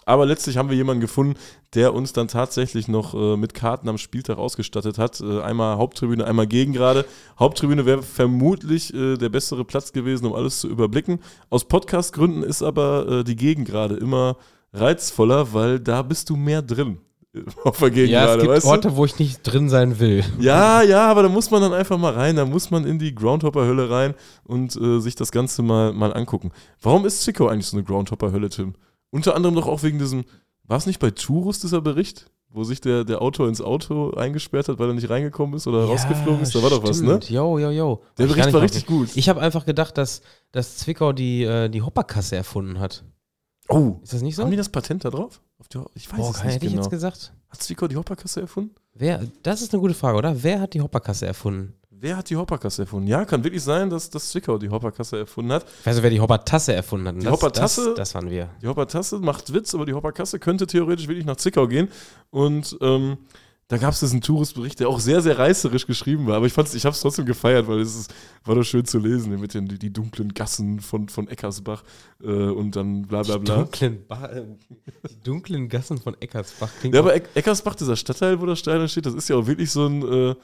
S2: Aber letztlich haben wir jemanden gefunden, der uns dann tatsächlich noch äh, mit Karten am Spieltag ausgestattet hat. Äh, einmal Haupttribüne, einmal Gegengrade. Haupttribüne wäre vermutlich äh, der bessere Platz gewesen, um alles zu überblicken. Aus Podcast-Gründen ist aber äh, die Gegengrade immer reizvoller, weil da bist du mehr drin. Auf der
S1: ja,
S2: Gegengrade,
S1: es gibt
S2: weißt du?
S1: Orte, wo ich nicht drin sein will.
S2: Ja, ja, aber da muss man dann einfach mal rein, da muss man in die Groundhopper-Hölle rein und äh, sich das Ganze mal, mal angucken. Warum ist Zwickau eigentlich so eine Groundhopper-Hölle, Tim? Unter anderem doch auch wegen diesem, war es nicht bei Turus dieser Bericht, wo sich der, der Autor ins Auto eingesperrt hat, weil er nicht reingekommen ist oder rausgeflogen ist? Da war doch was, ne?
S1: stimmt. Jo, jo, jo.
S2: Der Bericht war richtig gut.
S1: Ich habe einfach gedacht, dass, dass Zwickau die, äh, die Hopperkasse erfunden hat.
S2: Oh,
S1: Ist das nicht so?
S2: haben die das Patent da drauf? Ich weiß
S1: Boah,
S2: es nicht
S1: hätte ich
S2: genau.
S1: jetzt gesagt.
S2: Hat Zwickau die Hopperkasse erfunden?
S1: Wer, das ist eine gute Frage, oder? Wer hat die Hopperkasse erfunden?
S2: Wer hat die Hopperkasse erfunden? Ja, kann wirklich sein, dass, dass Zwickau die Hopperkasse erfunden hat.
S1: Ich weiß nicht, wer die Hoppertasse erfunden hat.
S2: Die
S1: das,
S2: Hoppertasse-
S1: Das, das waren wir.
S2: Die Hoppertasse macht Witz, aber die Hopperkasse könnte theoretisch wirklich nach Zwickau gehen. Und ähm, da gab es diesen Touristbericht, der auch sehr, sehr reißerisch geschrieben war. Aber ich, fand's- ich habe es trotzdem gefeiert, weil es ist, war doch schön zu lesen mit den die, die dunklen Gassen von, von Eckersbach äh, und dann bla bla
S1: Die
S2: bla.
S1: dunklen, ba die dunklen Gassen von Eckersbach klingt
S2: Ja, aber Eck- Eckersbach, dieser Stadtteil, wo das Steiner steht, das ist ja auch wirklich so ein, äh,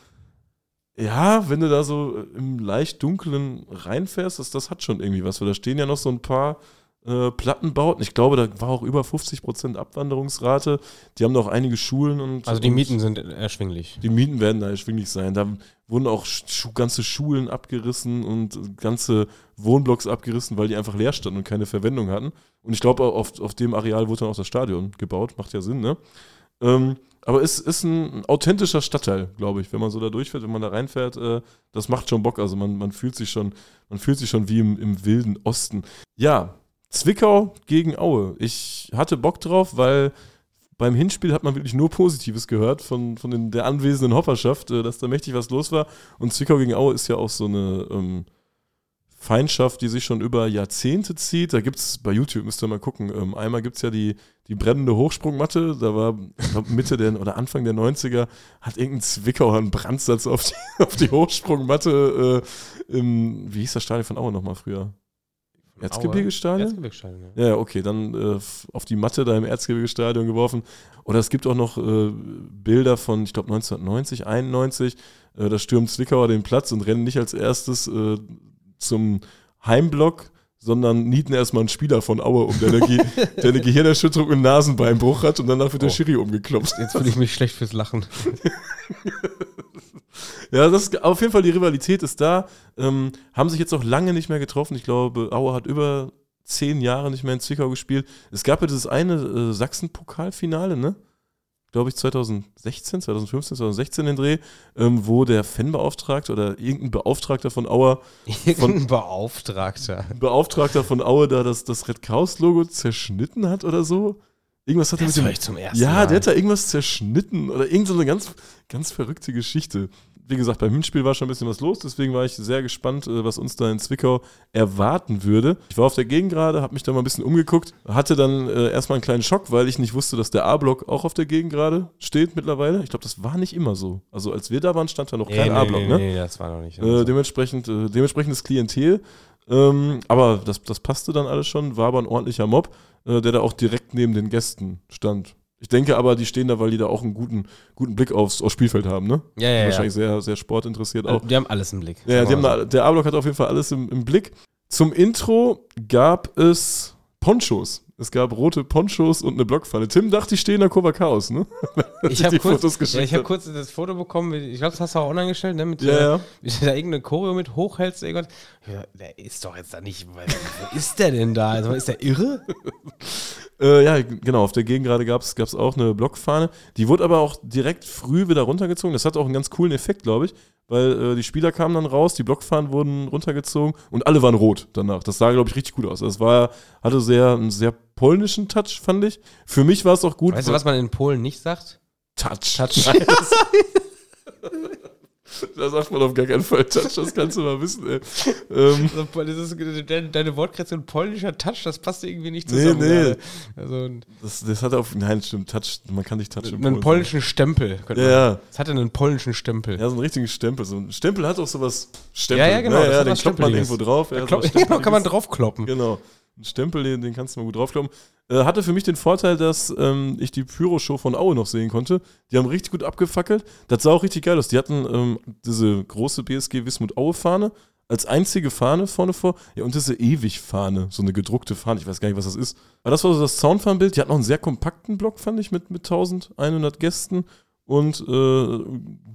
S2: ja, wenn du da so im leicht dunklen reinfährst, das, das hat schon irgendwie was, weil da stehen ja noch so ein paar äh, Plattenbauten. Ich glaube, da war auch über 50% Abwanderungsrate. Die haben da auch einige Schulen und.
S1: Also die Mieten sind erschwinglich.
S2: Die Mieten werden da erschwinglich sein. Da wurden auch ganze Schulen abgerissen und ganze Wohnblocks abgerissen, weil die einfach leer standen und keine Verwendung hatten. Und ich glaube, auf, auf dem Areal wurde dann auch das Stadion gebaut. Macht ja Sinn, ne? Ähm, aber es ist ein authentischer Stadtteil, glaube ich, wenn man so da durchfährt, wenn man da reinfährt, äh, das macht schon Bock. Also man, man fühlt sich schon, man fühlt sich schon wie im, im wilden Osten. Ja, Zwickau gegen Aue. Ich hatte Bock drauf, weil beim Hinspiel hat man wirklich nur Positives gehört von, von den, der anwesenden Hopperschaft, äh, dass da mächtig was los war. Und Zwickau gegen Aue ist ja auch so eine ähm, Feindschaft, die sich schon über Jahrzehnte zieht. Da gibt es bei YouTube, müsst ihr mal gucken. Ähm, einmal gibt es ja die, die brennende Hochsprungmatte. Da war glaub, Mitte der oder Anfang der 90er, hat irgendein Zwickauer einen Brandsatz auf die, auf die Hochsprungmatte äh, im, wie hieß das Stadion von Aue nochmal früher? Erzgebirgestadion?
S1: Erzgebirgestadion, ja.
S2: Ja, okay, dann äh, auf die Matte da im Erzgebirgestadion geworfen. Oder es gibt auch noch äh, Bilder von, ich glaube, 1990, 91. Äh, da stürmt Zwickauer den Platz und rennen nicht als erstes äh, zum Heimblock, sondern nieten erstmal einen Spieler von Aue um, der eine, Ge der eine Gehirnerschütterung und Nasenbeinbruch hat und danach wird der
S1: Oh.
S2: Schiri umgeklopft.
S1: Jetzt fühle ich mich schlecht fürs Lachen.
S2: Ja, das ist, auf jeden Fall die Rivalität ist da. Ähm, haben sich jetzt auch lange nicht mehr getroffen. Ich glaube, Aue hat über zehn Jahre nicht mehr in Zwickau gespielt. Es gab ja dieses eine äh, Sachsen-Pokalfinale, ne? Glaube ich 2016, 2015, 2016 den Dreh, ähm, wo der Fanbeauftragte oder irgendein Beauftragter von Aue,
S1: Irgendein Beauftragter.
S2: Beauftragter von Aue da das, das Red Kraus-Logo zerschnitten hat oder so. Irgendwas hat er mit dem.
S1: ich zum ersten
S2: ja,
S1: Mal.
S2: der hat da irgendwas zerschnitten oder irgend so eine ganz, ganz verrückte Geschichte. Wie gesagt, beim Hinspiel war schon ein bisschen was los, deswegen war ich sehr gespannt, äh, was uns da in Zwickau erwarten würde. Ich war auf der Gegengrade, habe mich da mal ein bisschen umgeguckt, hatte dann äh, erstmal einen kleinen Schock, weil ich nicht wusste, dass der A-Block auch auf der Gegengrade steht mittlerweile. Ich glaube, das war nicht immer so. Also als wir da waren, stand da noch kein A-Block, ne?
S1: nee, das war noch nicht.
S2: Äh, dementsprechend, äh, dementsprechendes Klientel. Ähm, aber das, das passte dann alles schon, war aber ein ordentlicher Mob, äh, der da auch direkt neben den Gästen stand. Ich denke aber, die stehen da, weil die da auch einen guten, guten Blick aufs, aufs Spielfeld haben, ne?
S1: ja, ja, ja.
S2: Wahrscheinlich sehr, sehr sportinteressiert auch.
S1: Also, die haben alles im Blick.
S2: Ja, die haben da, der A-Block hat auf jeden Fall alles im, im Blick. Zum Intro gab es Ponchos. Es gab rote Ponchos und eine Blockpfanne. Tim dachte, die stehen in der Kurva Chaos, ne?
S1: ich habe kurz, ja, ich hab kurz das Foto bekommen, ich glaube, das hast du auch online gestellt, ne? Mit,
S2: Ja,
S1: äh,
S2: ja.
S1: Da irgendeine Choreo mit hochhältst. Irgendwas. Ja, der ist doch jetzt da nicht. Wo ist der denn da? Also, ist der irre?
S2: Äh, ja, genau, auf der Gegengrade gab es auch eine Blockfahne. Die wurde aber auch direkt früh wieder runtergezogen. Das hat auch einen ganz coolen Effekt, glaube ich, weil äh, die Spieler kamen dann raus, die Blockfahnen wurden runtergezogen und alle waren rot danach. Das sah, glaube ich, richtig gut aus. Das war, hatte sehr, einen sehr polnischen Touch, fand ich. Für mich war es auch gut.
S1: Weißt du, was man in Polen nicht sagt?
S2: Touch.
S1: Touch.
S2: Da sagt man auf gar keinen Fall Touch, das kannst du mal wissen, ey. Ähm,
S1: Also, deine, deine Wortkreation polnischer Touch, das passt irgendwie nicht
S2: Nee,
S1: zusammen.
S2: nee.
S1: gerade. Also
S2: das, das hat auf, nein, stimmt, Touch, man kann nicht Touch in
S1: einen
S2: Polen
S1: polnischen Stempel. könnte
S2: sagen.
S1: man-
S2: Ja, ja.
S1: Es hatte einen polnischen Stempel.
S2: Ja, so einen richtigen Stempel. So ein Stempel hat auch sowas Stempel.
S1: Ja, ja, genau,
S2: Ja,
S1: das
S2: ja, den kloppt man irgendwo drauf. Ja,
S1: Da
S2: so
S1: genau, kann man draufkloppen.
S2: Genau. Stempel, den, den kannst du mal gut draufkloppen. Äh, hatte für mich den Vorteil, dass ähm, ich die Pyro-Show von Aue noch sehen konnte. Die haben richtig gut abgefackelt. Das sah auch richtig geil aus. Die hatten ähm, diese große BSG Wismut Aue-Fahne als einzige Fahne vorne vor. Ja, und diese Ewig-Fahne, so eine gedruckte Fahne. Ich weiß gar nicht, was das ist. Aber das war so das Soundfahnenbild. Die hatten noch einen sehr kompakten Block, fand ich, mit, mit 1100 Gästen. Und äh,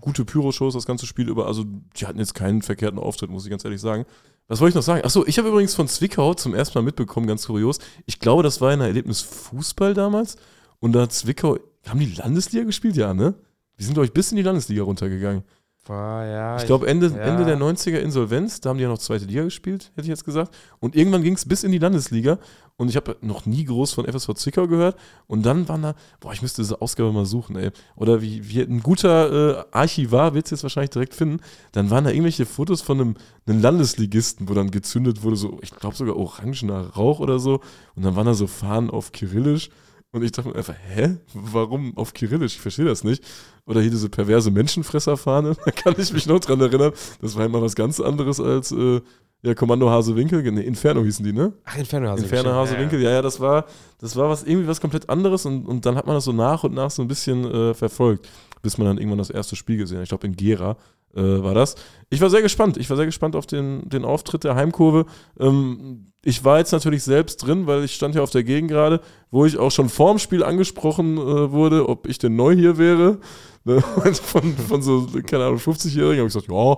S2: gute Pyro-Shows das ganze Spiel über. Also, die hatten jetzt keinen verkehrten Auftritt, muss ich ganz ehrlich sagen. Was wollte ich noch sagen? Achso, ich habe übrigens von Zwickau zum ersten Mal mitbekommen, ganz kurios. Ich glaube, das war in der Erlebnis Fußball damals. Und da hat Zwickau, haben die Landesliga gespielt? Ja, ne? Die sind, glaube ich, bis in die Landesliga runtergegangen.
S1: War, ja,
S2: Ich glaube, Ende,
S1: ja.
S2: Ende der 90er Insolvenz, da haben die ja noch zweite Liga gespielt, hätte ich jetzt gesagt. Und irgendwann ging es bis in die Landesliga. Und ich habe noch nie groß von FSV Zwickau gehört. Und dann waren da, boah, ich müsste diese Ausgabe mal suchen, ey. Oder wie, wie ein guter äh, Archivar wird es jetzt wahrscheinlich direkt finden. Dann waren da irgendwelche Fotos von einem, einem Landesligisten, wo dann gezündet wurde, so, ich glaube sogar orangener Rauch oder so. Und dann waren da so Fahnen auf Kyrillisch. Und ich dachte mir einfach, hä? Warum auf Kyrillisch? Ich verstehe das nicht. Oder hier diese perverse Menschenfresserfahne, da kann ich mich noch dran erinnern. Das war immer was ganz anderes als äh, ja, Kommando Hasewinkel. Nee, Inferno hießen die, ne?
S1: Ach, Inferno Hase.
S2: Inferno Hasewinkel, ja, ja, das war, das war was irgendwie was komplett anderes und, und dann hat man das so nach und nach so ein bisschen äh, verfolgt, bis man dann irgendwann das erste Spiel gesehen hat. Ich glaube, in Gera äh, war das. Ich war sehr gespannt. Ich war sehr gespannt auf den, den Auftritt der Heimkurve. Ähm, ich war jetzt natürlich selbst drin, weil ich stand ja auf der Gegend gerade, wo ich auch schon vorm Spiel angesprochen äh, wurde, ob ich denn neu hier wäre. Ne? Von, von so, keine Ahnung, 50-Jährigen habe ich gesagt, ja.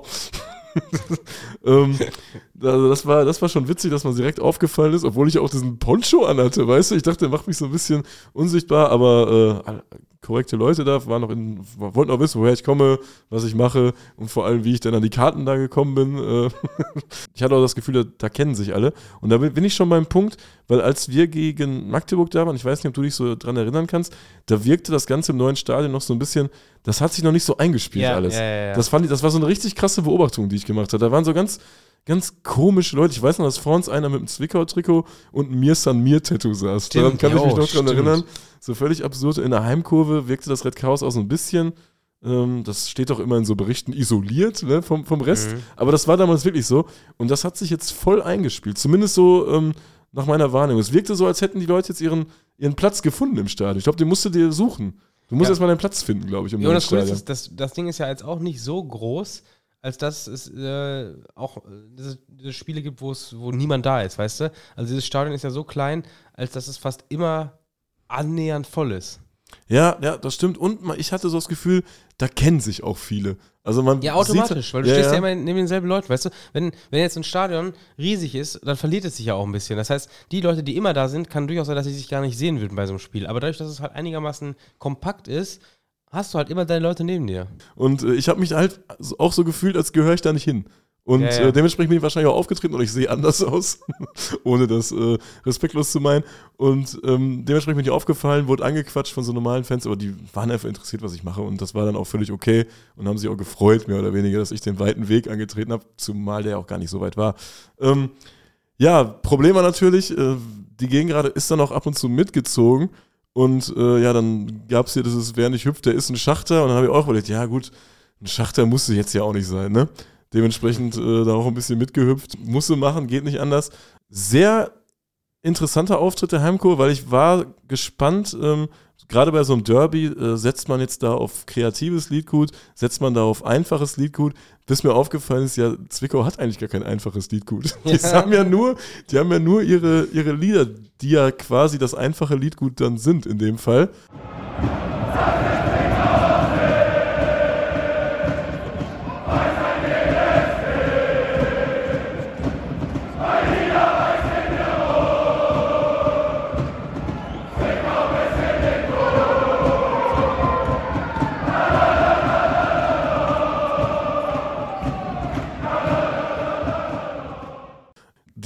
S2: ähm, also das war, das war schon witzig, dass man direkt aufgefallen ist, obwohl ich auch diesen Poncho anhatte, weißt du? Ich dachte, der macht mich so ein bisschen unsichtbar, aber äh, korrekte Leute da waren noch in, wollten auch wissen, woher ich komme, was ich mache und vor allem, wie ich dann an die Karten da gekommen bin. Äh, ich hatte auch das Gefühl, da, da kennen sich alle. Und da bin, ich schon beim Punkt, weil als wir gegen Magdeburg da waren, ich weiß nicht, ob du dich so dran erinnern kannst, da wirkte das Ganze im neuen Stadion noch so ein bisschen, das hat sich noch nicht so eingespielt
S1: Ja,
S2: alles.
S1: ja, ja, ja.
S2: Das fand ich, das war so eine richtig krasse Beobachtung, die ich gemacht habe. Da waren so ganz, ganz komische Leute. Ich weiß noch, dass vor uns einer mit einem Zwickau-Trikot und einem Mir San Mir-Tattoo saß.
S1: Stimmt,
S2: Daran kann ich
S1: jo,
S2: mich noch dran erinnern. So völlig absurd. In der Heimkurve wirkte das Red Chaos auch so ein bisschen. Ähm, das steht doch immer in so Berichten isoliert ne, vom, vom Rest.
S1: Mhm.
S2: Aber das war damals wirklich so. Und das hat sich jetzt voll eingespielt. Zumindest so ähm, nach meiner Wahrnehmung. Es wirkte so, als hätten die Leute jetzt ihren, ihren Platz gefunden im Stadion. Ich glaube, den musst du dir suchen. Du musst
S1: Ja.
S2: erstmal deinen Platz finden, glaube ich, im
S1: Ja, das
S2: Stadion.
S1: ist, das, das Ding ist ja jetzt auch nicht so groß, als dass es äh, auch äh, diese, diese Spiele gibt, wo es, wo niemand da ist, weißt du? Also dieses Stadion ist ja so klein, als dass es fast immer annähernd voll ist.
S2: Ja, ja, das stimmt. Und ich hatte so das Gefühl, da kennen sich auch viele. Also man
S1: Ja, automatisch,
S2: sieht,
S1: weil du stehst ja immer neben denselben Leuten, weißt du? Wenn, wenn jetzt ein Stadion riesig ist, dann verliert es sich ja auch ein bisschen. Das heißt, die Leute, die immer da sind, kann durchaus sein, dass sie sich gar nicht sehen würden bei so einem Spiel. Aber dadurch, dass es halt einigermaßen kompakt ist, hast du halt immer deine Leute neben dir.
S2: Und äh, ich habe mich halt auch so gefühlt, als gehöre ich da nicht hin. Und
S1: Ja, ja.
S2: Äh, dementsprechend bin ich wahrscheinlich auch aufgetreten und ich sehe anders aus, ohne das äh, respektlos zu meinen. Und ähm, dementsprechend bin ich aufgefallen, wurde angequatscht von so normalen Fans, aber die waren einfach interessiert, was ich mache. Und das war dann auch völlig okay und haben sich auch gefreut, mehr oder weniger, dass ich den weiten Weg angetreten habe, zumal der auch gar nicht so weit war. Ähm, ja, Problem war natürlich, äh, die Gegengrade ist dann auch ab und zu mitgezogen. Und äh, ja, dann gab es hier dieses, wer nicht hüpft, der ist ein Schachter. Und dann habe ich auch überlegt, ja gut, ein Schachter musste jetzt ja auch nicht sein, ne? Dementsprechend äh, da auch ein bisschen mitgehüpft. Musste machen, geht nicht anders. Sehr interessanter Auftritt der Heimco, weil ich war gespannt, ähm, gerade bei so einem Derby, äh, setzt man jetzt da auf kreatives Liedgut, setzt man da auf einfaches Liedgut. Bis mir aufgefallen ist, ja, Zwickau hat eigentlich gar kein einfaches Liedgut. Die
S1: Ja.
S2: haben ja nur, die haben ja nur ihre, ihre Lieder, die ja quasi das einfache Liedgut dann sind in dem Fall.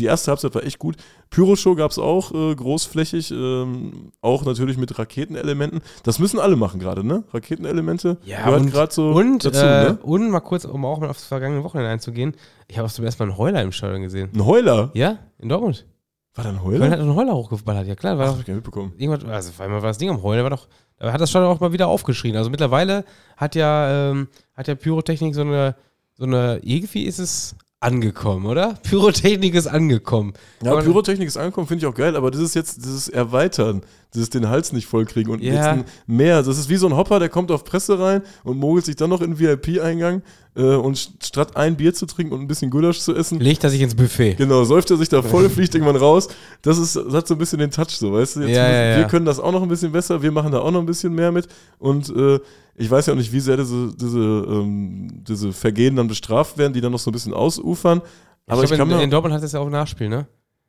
S2: Die erste Halbzeit war echt gut. Pyro-Show gab es auch äh, großflächig, ähm, auch natürlich mit Raketenelementen. Das müssen alle machen gerade, ne? Raketenelemente
S1: Ja,
S2: gehört
S1: und,
S2: gerade so
S1: und,
S2: dazu,
S1: äh,
S2: ne?
S1: und mal kurz, um auch mal aufs vergangene Wochenende einzugehen, ich habe auch zum ersten Mal einen Heuler im Stadion gesehen.
S2: Ein Heuler?
S1: Ja, in Dortmund.
S2: War da ein
S1: Köln
S2: Heuler?
S1: hat einen Heuler hochgeballert, ja klar. War
S2: Ach,
S1: doch
S2: hab ich gar nicht mitbekommen.
S1: irgendwas, also vor allem war das Ding am Heulen, war doch, hat das Stadion auch mal wieder aufgeschrien. Also mittlerweile hat ja, ähm, hat ja Pyrotechnik so eine, so eine, irgendwie ist es angekommen, oder? Pyrotechnik ist angekommen.
S2: Ja, Pyrotechnik ist angekommen, finde ich auch geil, aber das ist jetzt dieses Erweitern, dieses den Hals nicht vollkriegen und
S1: Ja.
S2: jetzt mehr. Das ist wie so ein Hopper, der kommt auf Presse rein und mogelt sich dann noch in den VIP-Eingang äh, und st- statt ein Bier zu trinken und ein bisschen Gulasch zu essen,
S1: Legt er sich ins Buffet.
S2: Genau, säuft er sich da voll, fliegt irgendwann raus. Das, ist, das hat so ein bisschen den Touch, so, weißt du? Jetzt
S1: Ja, ja, ja.
S2: Wir können das auch noch ein bisschen besser, wir machen da auch noch ein bisschen mehr mit. Und äh, ich weiß ja auch nicht, wie sehr diese, diese, ähm, diese Vergehen dann bestraft werden, die dann noch so ein bisschen ausufern. Aber ich,
S1: ich,
S2: kann
S1: glaube, in, in Dortmund hat es ja auch ein Nachspiel, ne?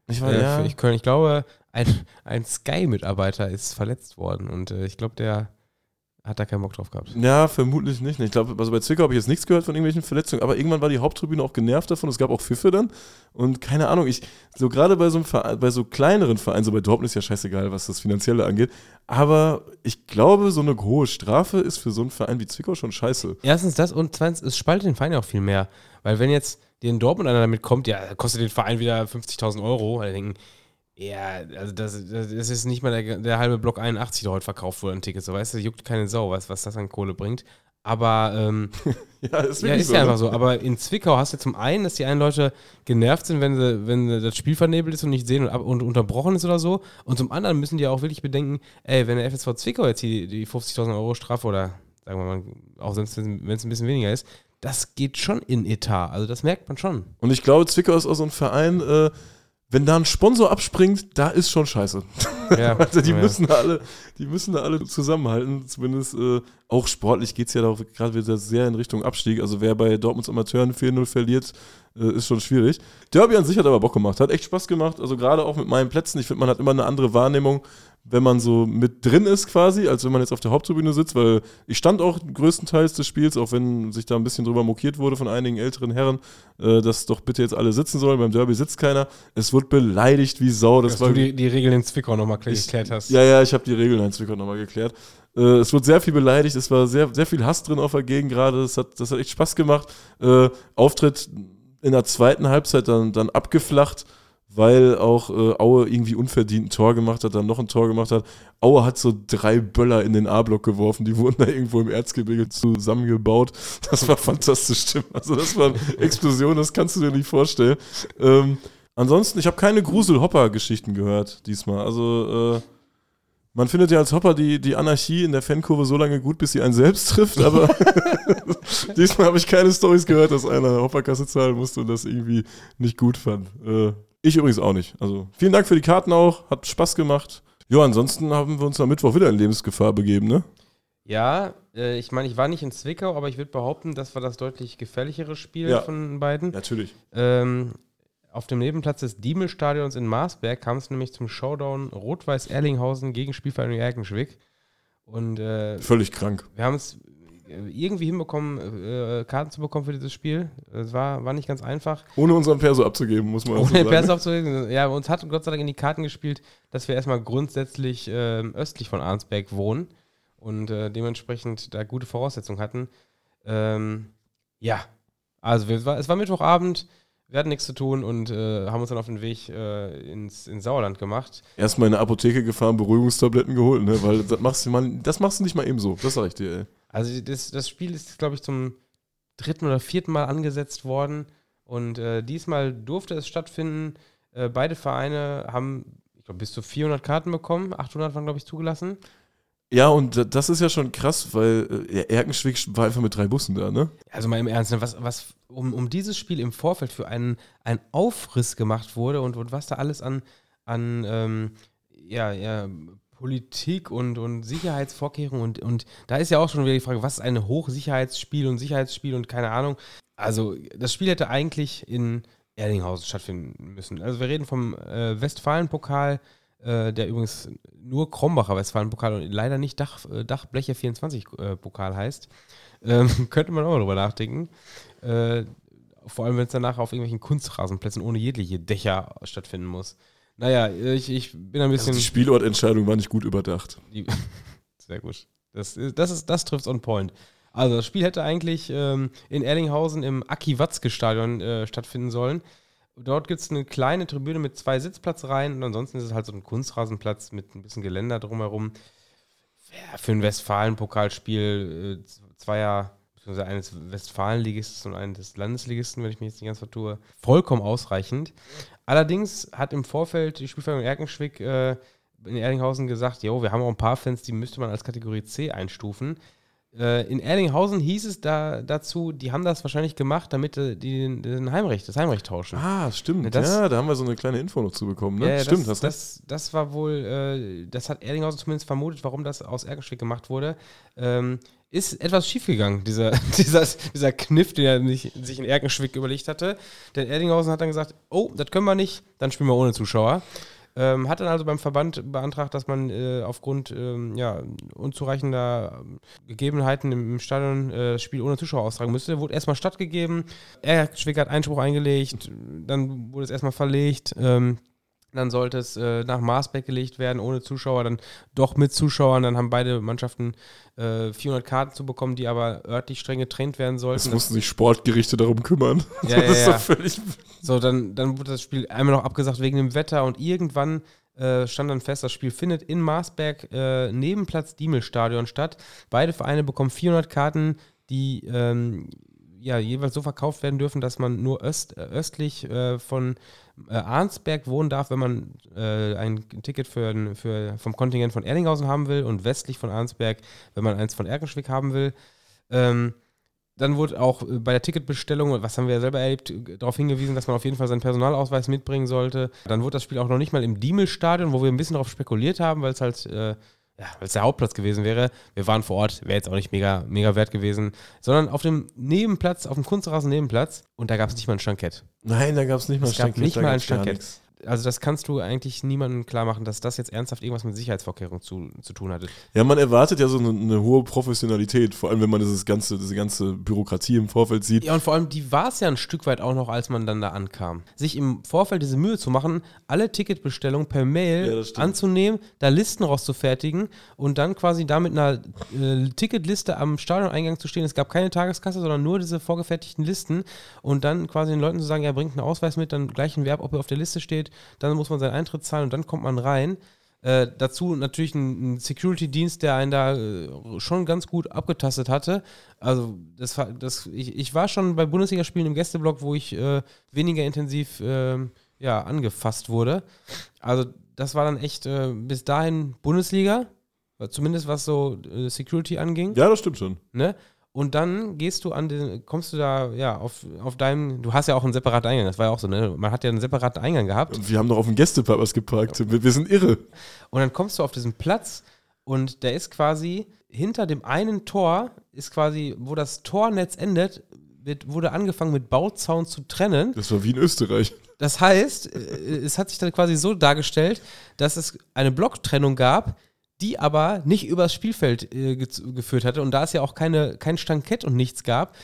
S2: Ich,
S1: Äh,
S2: war, ja,
S1: für ich, ich glaube, ein, ein Sky-Mitarbeiter ist verletzt worden und äh, ich glaube, der hat da keinen Bock drauf gehabt.
S2: ja, vermutlich nicht. Ich glaube, also bei Zwickau habe ich jetzt nichts gehört von irgendwelchen Verletzungen, aber irgendwann war die Haupttribüne auch genervt davon. Es gab auch Pfiffe dann. Und keine Ahnung, ich, so gerade bei so einem Verein, bei so kleineren Vereinen, so bei Dortmund ist ja scheißegal, was das Finanzielle angeht. Aber ich glaube, so eine hohe Strafe ist für so einen Verein wie Zwickau schon scheiße.
S1: Erstens das und zweitens, es spaltet den Verein ja auch viel mehr. Weil wenn jetzt in Dortmund einer damit kommt, ja, kostet den Verein wieder 50.000 Euro, denken, ja, also das, das ist nicht mal der, der halbe Block 81, der heute verkauft wurde an Tickets, so weißt du, juckt keine Sau, was, was das an Kohle bringt. Aber ähm,
S2: Ja, ist
S1: ja, ist
S2: so.
S1: ja
S2: ne?
S1: einfach so. Aber in Zwickau hast du zum einen, dass die einen Leute genervt sind, wenn, sie, wenn das Spiel vernebelt ist und nicht sehen und, ab, und unterbrochen ist oder so. Und zum anderen müssen die auch wirklich bedenken, ey, wenn der FSV Zwickau jetzt die, die 50.000 Euro Strafe oder sagen wir mal, auch wenn es ein bisschen weniger ist, das geht schon in Etat. Also das merkt man schon.
S2: Und ich glaube, Zwickau ist auch so ein Verein, äh, wenn da ein Sponsor abspringt, da ist schon scheiße.
S1: Ja,
S2: Also die
S1: ja.
S2: müssen da alle, die müssen da alle zusammenhalten. Zumindest äh, auch sportlich geht es ja gerade wieder sehr in Richtung Abstieg. Also wer bei Dortmunds Amateuren 4-0 verliert, äh, ist schon schwierig. Derby an sich hat aber Bock gemacht, hat echt Spaß gemacht. Also gerade auch mit meinen Plätzen. Ich finde, man hat immer eine andere Wahrnehmung, wenn man so mit drin ist quasi, als wenn man jetzt auf der Haupttribüne sitzt, weil ich stand auch größtenteils des Spiels, auch wenn sich da ein bisschen drüber mokiert wurde von einigen älteren Herren, äh, dass doch bitte jetzt alle sitzen sollen. Beim Derby sitzt keiner. Es wird beleidigt wie Sau. Das
S1: Dass
S2: war
S1: du die, die Regeln in Zwickau nochmal geklärt hast.
S2: ja, ja, ich habe die Regeln in Zwickau nochmal geklärt. Äh, es wurde sehr viel beleidigt, es war sehr, sehr viel Hass drin auf der Gegend gerade. Das hat, das hat echt Spaß gemacht. Äh, Auftritt in der zweiten Halbzeit dann, dann abgeflacht, weil auch äh, Aue irgendwie unverdient ein Tor gemacht hat, dann noch ein Tor gemacht hat. Aue hat so drei Böller in den A-Block geworfen, die wurden da irgendwo im Erzgebirge zusammengebaut. Das war fantastisch, stimmt. Also das war eine Explosion, das kannst du dir nicht vorstellen. Ähm, ansonsten, ich habe keine Grusel-Hopper-Geschichten gehört diesmal. Also äh, man findet ja als Hopper die, die Anarchie in der Fankurve so lange gut, bis sie einen selbst trifft, aber diesmal habe ich keine Stories gehört, dass einer Hopperkasse zahlen musste und das irgendwie nicht gut fand. Äh, ich übrigens auch nicht. Also vielen Dank für die Karten auch, hat Spaß gemacht. Ja, ansonsten haben wir uns am Mittwoch wieder in Lebensgefahr begeben, ne?
S1: Ja, äh, ich meine, ich war nicht in Zwickau, aber ich würde behaupten, das war das deutlich gefährlichere Spiel
S2: Ja.
S1: von den beiden.
S2: Natürlich.
S1: Ähm, auf dem Nebenplatz des Diemel-Stadions in Marsberg kam es nämlich zum Showdown Rot-Weiß Erlinghausen gegen Spielvereinigung Erkenschwick. Und äh,
S2: Völlig krank.
S1: wir haben es, irgendwie hinbekommen, äh, Karten zu bekommen für dieses Spiel. Es war, war nicht ganz einfach.
S2: Ohne unseren Perso abzugeben, muss man auch
S1: Ohne
S2: so
S1: den
S2: sagen.
S1: Perso abzulegen. Ja, uns hat Gott sei Dank in die Karten gespielt, dass wir erstmal grundsätzlich ähm, östlich von Arnsberg wohnen und äh, dementsprechend da gute Voraussetzungen hatten. Ähm, ja, also wir, es war- es war Mittwochabend, wir hatten nichts zu tun und äh, haben uns dann auf den Weg äh, ins, ins Sauerland gemacht.
S2: Erstmal in eine Apotheke gefahren, Beruhigungstabletten geholt, ne? Weil das machst du mal, das machst du nicht mal eben so. Das sag ich dir, ey.
S1: Also das, das Spiel ist, glaube ich, zum dritten oder vierten Mal angesetzt worden und äh, diesmal durfte es stattfinden. Äh, beide Vereine haben, ich glaube, bis zu 400 Karten bekommen. 800 waren, glaube ich, zugelassen.
S2: Ja, und da- das ist ja schon krass, weil äh, Erkenschwick war einfach mit drei Bussen da, ne?
S1: Also mal im Ernst, ne, was, was um, um dieses Spiel im Vorfeld für einen, einen Aufriss gemacht wurde und, und was da alles an, an ähm, ja, ja, Politik und, und Sicherheitsvorkehrungen und, und da ist ja auch schon wieder die Frage, was ist ein Hochsicherheitsspiel und Sicherheitsspiel und keine Ahnung. Also das Spiel hätte eigentlich in Erlinghausen stattfinden müssen. Also wir reden vom äh, Westfalenpokal, äh, der übrigens nur Krombacher Westfalenpokal und leider nicht Dach, äh, Dachbleche 24 äh, heißt. Ähm, könnte man auch mal drüber nachdenken. Äh, vor allem, wenn es danach auf irgendwelchen Kunstrasenplätzen ohne jegliche Dächer stattfinden muss. Naja, ich, ich bin ein
S2: Also
S1: bisschen.
S2: die Spielortentscheidung war nicht gut überdacht.
S1: Sehr gut. Das, das, ist, das trifft on point. Also, das Spiel hätte eigentlich ähm, in Erlinghausen im Aki-Watzke-Stadion äh, stattfinden sollen. Dort gibt es eine kleine Tribüne mit zwei Sitzplatzreihen und ansonsten ist es halt so ein Kunstrasenplatz mit ein bisschen Geländer drumherum. Ja, für ein Westfalen-Pokalspiel äh, zweier, beziehungsweise eines Westfalenligisten und eines Landesligisten, wenn ich mich jetzt nicht ganz vertue, vollkommen ausreichend. Allerdings hat im Vorfeld die Spielvereinigung Erkenschwick äh, in Erlinghausen gesagt, jo, wir haben auch ein paar Fans, die müsste man als Kategorie C einstufen. Äh, in Erlinghausen hieß es da dazu, die haben das wahrscheinlich gemacht, damit äh, die den, den Heimrecht, das Heimrecht tauschen.
S2: Ah, stimmt.
S1: Das-
S2: ja, da haben wir so eine kleine Info noch zu bekommen, ne?
S1: Ja, ja,
S2: stimmt,
S1: das, das, das war wohl, äh, das hat Erlinghausen zumindest vermutet, warum das aus Erkenschwick gemacht wurde. Ähm, ist etwas schiefgegangen, dieser, dieser, dieser Kniff, den er sich, sich in Erkenschwick überlegt hatte. Denn Erlinghausen hat dann gesagt, oh, das können wir nicht, dann spielen wir ohne Zuschauer. Ähm, hat dann also beim Verband beantragt, dass man äh, aufgrund ähm, ja, unzureichender Gegebenheiten im, im Stadion äh, das Spiel ohne Zuschauer austragen müsste. Wurde erstmal stattgegeben. Erkenschwick hat Einspruch eingelegt, dann wurde es erstmal verlegt. Ähm, dann sollte es äh, nach Marsbeck gelegt werden, ohne Zuschauer, dann doch mit Zuschauern. Dann haben beide Mannschaften äh, 400 Karten zu bekommen, die aber örtlich streng getrennt werden
S2: Es
S1: sollten.
S2: mussten sich Sportgerichte darum kümmern.
S1: Ja, ja, ja. So, dann, dann wurde das Spiel einmal noch abgesagt wegen dem Wetter und irgendwann äh, stand dann fest, das Spiel findet in Marsberg äh, neben Platz Diemel-Stadion statt. Beide Vereine bekommen 400 Karten, die ähm, ja, jeweils so verkauft werden dürfen, dass man nur öst, äh, östlich äh, von äh, Arnsberg wohnen darf, wenn man äh, ein Ticket für, für, vom Kontingent von Erlinghausen haben will und westlich von Arnsberg, wenn man eins von Erkenschwick haben will. Ähm, dann wurde auch äh, bei der Ticketbestellung, was haben wir ja selber erlebt, äh, darauf hingewiesen, dass man auf jeden Fall seinen Personalausweis mitbringen sollte. Dann wurde das Spiel auch noch nicht mal im Diemel-Stadion, wo wir ein bisschen darauf spekuliert haben, weil es halt, ja, weil es der Hauptplatz gewesen wäre. Wir waren vor Ort, wäre jetzt auch nicht mega, mega wert gewesen, sondern auf dem Nebenplatz, auf dem Kunstrasen-Nebenplatz und da gab es nicht mal ein Stankett.
S2: Nein, da gab es nicht mal
S1: Es gab nicht mal ein Stankett. Also das kannst du eigentlich niemandem klar machen, dass das jetzt ernsthaft irgendwas mit Sicherheitsvorkehrungen zu, zu tun hatte.
S2: Ja, man erwartet ja so eine, eine hohe Professionalität, vor allem wenn man dieses ganze, diese ganze Bürokratie im Vorfeld sieht.
S1: Ja, und vor allem, die war es ja ein Stück weit auch noch, als man dann da ankam. Sich im Vorfeld diese Mühe zu machen, alle Ticketbestellungen per
S2: Ja,
S1: Mail
S2: stimmt.
S1: anzunehmen, da Listen rauszufertigen und dann quasi da mit einer äh, Ticketliste am Stadioneingang zu stehen. Es gab keine Tageskasse, sondern nur diese vorgefertigten Listen und dann quasi den Leuten zu sagen, ja, bringt einen Ausweis mit, dann gleich ein Verb, ob er auf der Liste steht, dann muss man seinen Eintritt zahlen und dann kommt man rein. Äh, dazu natürlich ein, ein Security-Dienst, der einen da äh, schon ganz gut abgetastet hatte. Also das, das, ich, ich war schon bei Bundesligaspielen im Gästeblock, wo ich äh, weniger intensiv ähm, ja, angefasst wurde. Also das war dann echt äh, bis dahin Bundesliga, zumindest was so äh, Security anging.
S2: Ja, das stimmt schon.
S1: Ne? Und dann gehst du an den, kommst du da, ja, auf, auf deinem, du hast ja auch einen separaten Eingang, das war ja auch so, ne? Man hat ja einen separaten Eingang gehabt.
S2: Und wir haben doch auf dem Gästepark was geparkt. Wir, wir sind irre.
S1: Und dann kommst du auf diesen Platz und der ist quasi hinter dem einen Tor, ist quasi, wo das Tornetz endet, wird, wurde angefangen mit Bauzaun zu trennen.
S2: Das war wie in Österreich.
S1: Das heißt, äh, es hat sich dann quasi so dargestellt, dass es eine Blocktrennung gab, die aber nicht übers Spielfeld äh, ge geführt hatte. Und da es ja auch keine, kein Stankett und nichts gab,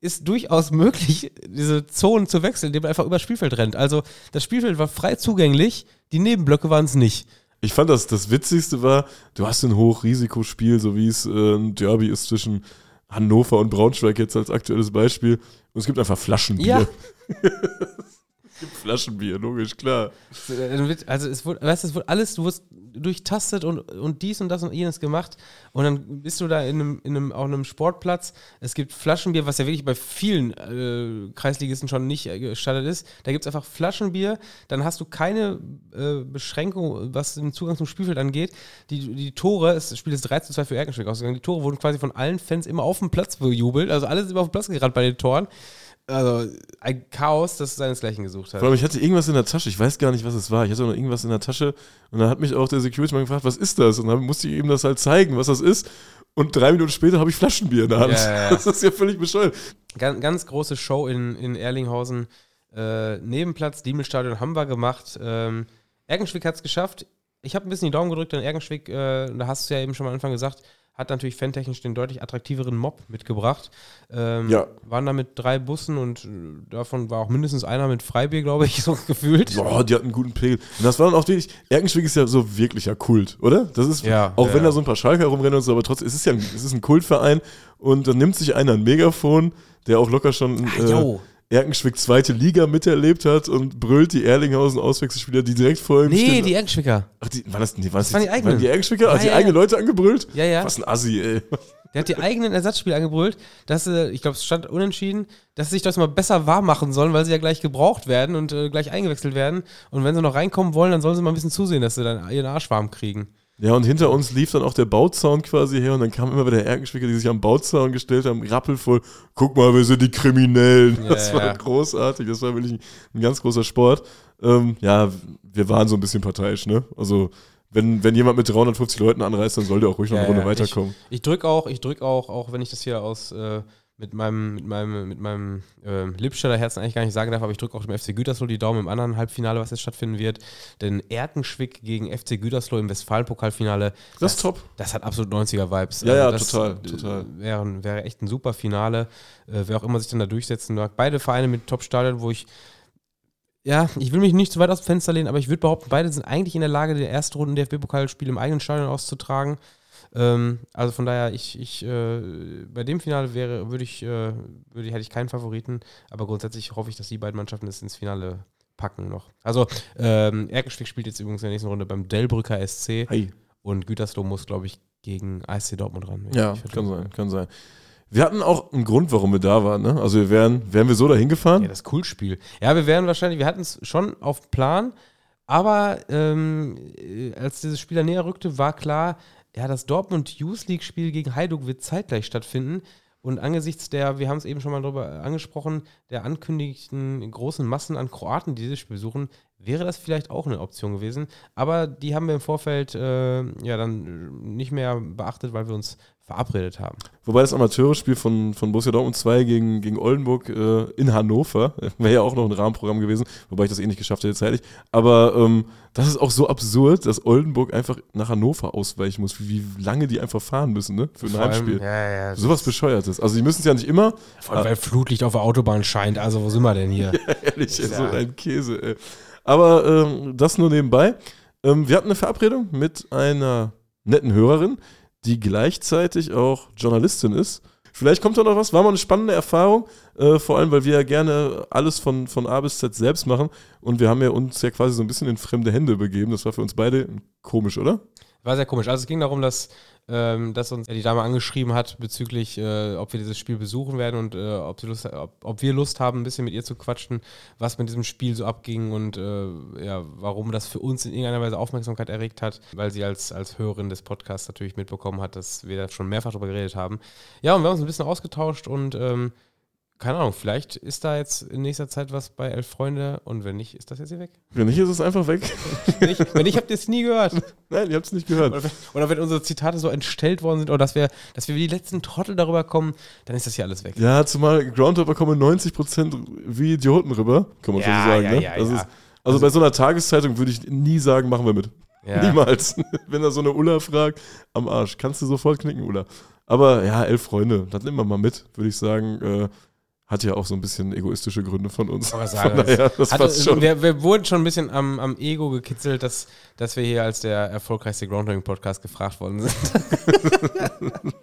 S1: ist durchaus möglich, diese Zonen zu wechseln, indem man einfach übers Spielfeld rennt. Also das Spielfeld war frei zugänglich, die Nebenblöcke waren es nicht.
S2: Ich fand das, das Witzigste war, du hast ein Hochrisikospiel, so wie es äh, ein Derby ist zwischen Hannover und Braunschweig jetzt als aktuelles Beispiel. Und es gibt einfach Flaschenbier.
S1: Ja.
S2: gibt Flaschenbier, logisch, klar.
S1: Also es wurde, weißt, es wurde alles, du wurdest durchtastet und, und dies und das und jenes gemacht. Und dann bist du da in einem, in einem, auf einem Sportplatz. Es gibt Flaschenbier, was ja wirklich bei vielen äh, Kreisligisten schon nicht äh, gestattet ist. Da gibt es einfach Flaschenbier. Dann hast du keine äh, Beschränkung, was den Zugang zum Spielfeld angeht. Die, die Tore, das Spiel ist 3 zu 2 für Erkenschwick ausgegangen. Die Tore wurden quasi von allen Fans immer auf dem Platz bejubelt. Also alle sind immer auf den Platz gerannt bei den Toren also ein Chaos, das seinesgleichen gesucht hat.
S2: Vor allem, ich hatte irgendwas in der Tasche, ich weiß gar nicht, was es war. Ich hatte noch irgendwas in der Tasche und dann hat mich auch der Security mal gefragt, was ist das? Und dann musste ich ihm das halt zeigen, was das ist. Und drei Minuten später habe ich Flaschenbier in der Hand. Ja, ja, ja. Das ist ja völlig bescheuert.
S1: Ganz, ganz große Show in, in Erlinghausen. Äh, Nebenplatz, Diemelstadion haben wir gemacht. Ähm, Ergenschwick hat es geschafft. Ich habe ein bisschen die Daumen gedrückt an Ergenschwick. Äh, da hast du ja eben schon am Anfang gesagt, hat natürlich fantechnisch den deutlich attraktiveren Mob mitgebracht. Ähm, ja. Waren da mit drei Bussen und äh, davon war auch mindestens einer mit Freibier, glaube ich, so gefühlt.
S2: Boah, die hatten einen guten Pegel. Und das war dann auch wirklich, Erkenschwick ist ja so wirklicher Kult, oder? Das ist, ja, auch ja, wenn da so ein paar Schalker rumrennen und so, aber trotzdem, es ist ja ein, es ist ein Kultverein und dann nimmt sich einer ein Megafon, der auch locker schon. Ach, äh, Erkenschwick zweite Liga miterlebt hat und brüllt die Erlinghausen Auswechselspieler, die direkt vor ihm
S1: nee, stehen. Nee, die Erkenschwicker.
S2: Ach, die, war das, nee, war das, das waren die eigenen. Waren die Erkenschwicker? Ja, hat die ja, eigenen ja. Leute angebrüllt?
S1: Ja, ja.
S2: Was ein Assi, ey.
S1: Der hat die eigenen Ersatzspieler angebrüllt, dass sie, ich glaube, es stand unentschieden, dass sie sich das mal besser wahr machen sollen, weil sie ja gleich gebraucht werden und äh, gleich eingewechselt werden. Und wenn sie noch reinkommen wollen, dann sollen sie mal ein bisschen zusehen, dass sie dann ihren Arsch warm kriegen.
S2: Ja, und hinter uns lief dann auch der Bauzaun quasi her und dann kam immer wieder Erkenschwicker, die sich am Bauzaun gestellt haben, rappelvoll, guck mal, wir sind die Kriminellen. Ja, das war ja. großartig, das war wirklich ein, ein ganz großer Sport. Ähm, ja, wir waren so ein bisschen parteiisch, ne? Also, wenn, wenn jemand mit 350 Leuten anreist, dann soll der auch ruhig noch eine Runde weiterkommen.
S1: Ich, ich drücke auch, ich drück auch, auch wenn ich das hier aus äh, mit meinem, mit meinem, mit meinem äh, Lippstader Herzen eigentlich gar nicht sagen darf, aber ich drücke auch dem FC Gütersloh die Daumen im anderen Halbfinale, was jetzt stattfinden wird. Denn Erkenschwick gegen FC Gütersloh im Westfalenpokalfinale.
S2: Das, das ist top.
S1: Das hat absolut 90er-Vibes.
S2: Ja, ja, also total, total.
S1: Wäre, wäre echt ein super Finale. Äh, wer auch immer sich dann da durchsetzen mag. Beide Vereine mit Top-Stadion, wo ich ja, ich will mich nicht zu weit aus dem Fenster lehnen, aber ich würde behaupten, beide sind eigentlich in der Lage, der erste Runden DFB-Pokalspiel im eigenen Stadion auszutragen. Ähm, also von daher, ich, ich äh, bei dem Finale wäre, würde ich, äh, würde, hätte ich keinen Favoriten, aber grundsätzlich hoffe ich, dass die beiden Mannschaften es ins Finale packen noch. Also ähm, Erkenschwick spielt jetzt übrigens in der nächsten Runde beim Delbrücker SC hey. und Gütersloh muss, glaube ich, gegen ASC Dortmund ran.
S2: Ja, kann sein, kann sein. Wir hatten auch einen Grund, warum wir da waren. Ne? Also wir wären, wären wir so dahin gefahren.
S1: Ja, das Coolspiel. Ja, wir wären wahrscheinlich, wir hatten es schon auf Plan, aber ähm, äh, als dieses Spiel näher rückte, war klar, ja, das Dortmund Youth League-Spiel gegen Heiduk wird zeitgleich stattfinden. Und angesichts der, wir haben es eben schon mal darüber angesprochen, der ankündigten großen Massen an Kroaten, die dieses Spiel besuchen, wäre das vielleicht auch eine Option gewesen. Aber die haben wir im Vorfeld äh, ja dann nicht mehr beachtet, weil wir uns verabredet haben.
S2: Wobei das Amateurspiel von, von Borussia Dortmund 2 gegen, gegen Oldenburg äh, in Hannover wäre ja auch noch ein Rahmenprogramm gewesen, wobei ich das eh nicht geschafft hätte zeitlich. Aber ähm, das ist auch so absurd, dass Oldenburg einfach nach Hannover ausweichen muss, wie, wie lange die einfach fahren müssen, ne? Für ein Vor Heimspiel. Allem, ja, ja, Sowas Bescheuertes. Also die müssen es ja nicht immer.
S1: Vor allem, weil Flutlicht auf der Autobahn scheint. Also wo sind wir denn hier?
S2: ja, ehrlich, ja. so ein Käse, ey. Aber ähm, das nur nebenbei. Ähm, wir hatten eine Verabredung mit einer netten Hörerin, die gleichzeitig auch Journalistin ist. Vielleicht kommt da noch was. War mal eine spannende Erfahrung, äh, vor allem, weil wir ja gerne alles von, von A bis Z selbst machen. Und wir haben ja uns ja quasi so ein bisschen in fremde Hände begeben. Das war für uns beide komisch, oder?
S1: War sehr komisch. Also es ging darum, dass, ähm, dass uns die Dame angeschrieben hat bezüglich, äh, ob wir dieses Spiel besuchen werden und äh, ob, Lust, ob, ob, wir Lust haben, ein bisschen mit ihr zu quatschen, was mit diesem Spiel so abging und äh, ja, warum das für uns in irgendeiner Weise Aufmerksamkeit erregt hat, weil sie als, als Hörerin des Podcasts natürlich mitbekommen hat, dass wir da schon mehrfach drüber geredet haben. Ja, und wir haben uns ein bisschen ausgetauscht und ähm, keine Ahnung, vielleicht ist da jetzt in nächster Zeit was bei Elf Freunde und wenn nicht, ist das jetzt hier weg.
S2: Wenn nicht, ist es einfach weg.
S1: wenn nicht, wenn nicht habt ihr es nie gehört.
S2: Nein, ihr habt es nicht gehört.
S1: Oder wenn, oder wenn, unsere Zitate so entstellt worden sind oder dass wir, dass wir wie die letzten Trottel darüber kommen, dann ist das hier alles weg.
S2: Ja, zumal Groundhopper kommen 90% wie Idioten rüber, kann man ja, schon sagen. Ja, ne? ja, also, ist, also, also, bei so einer Tageszeitung würde ich nie sagen, machen wir mit. Niemals. Wenn er so eine Ulla fragt, am Arsch. Kannst du sofort knicken, Ulla. Aber ja, elf Freunde, das nehmen wir mal mit, würde ich sagen. Äh, hat ja auch so ein bisschen egoistische Gründe von uns.
S1: Aber sagen,
S2: Von daher, das passt schon.
S1: Wir, wir wurden schon ein bisschen am, am Ego gekitzelt, dass, dass wir hier als der erfolgreichste Groundhogging-Podcast gefragt worden sind.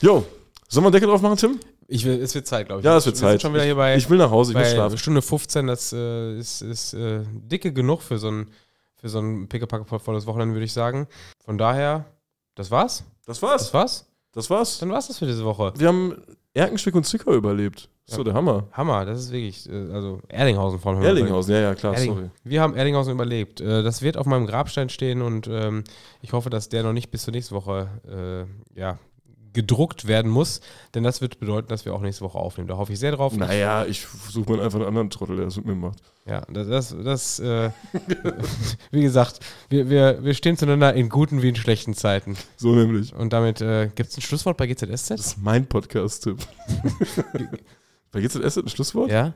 S2: Jo, sollen wir einen Deckel drauf machen, Tim?
S1: Ich will, es wird Zeit, glaube ich.
S2: Ja, es wird
S1: Wir sind
S2: Zeit.
S1: schon wieder hier bei,
S2: Ich will nach Hause, ich will
S1: bei
S2: schlafen.
S1: Stunde 15. Das äh, ist, ist äh, dicke genug für so ein, für so ein pickepacke-volles Wochenende, würde ich sagen. Von daher, das war's?
S2: Das
S1: Das
S2: war's.
S1: war's?
S2: Das war's.
S1: Dann war's das für diese Woche.
S2: Wir haben Erkenstück und Zwickau überlebt. So,
S1: Ja.
S2: der Hammer.
S1: Hammer, das ist wirklich, äh, also Erlinghausen vor allem.
S2: Erlinghausen, ja, ja, klar,
S1: Erling-
S2: sorry.
S1: Wir haben Erlinghausen überlebt. Äh, Das wird auf meinem Grabstein stehen und ähm, ich hoffe, dass der noch nicht bis zur nächsten Woche äh, ja, gedruckt werden muss, denn das wird bedeuten, dass wir auch nächste Woche aufnehmen. Da hoffe ich sehr drauf.
S2: Naja, ich suche mir einfach einen anderen Trottel, der das mit mir macht.
S1: Ja, das, das, das äh, wie gesagt, wir, wir, wir stehen zueinander in guten wie in schlechten Zeiten.
S2: So nämlich.
S1: Und damit äh, gibt es ein Schlusswort bei GZSZ?
S2: Das ist mein Podcast-Tipp. Bei GZS ein Schlusswort?
S1: Ja.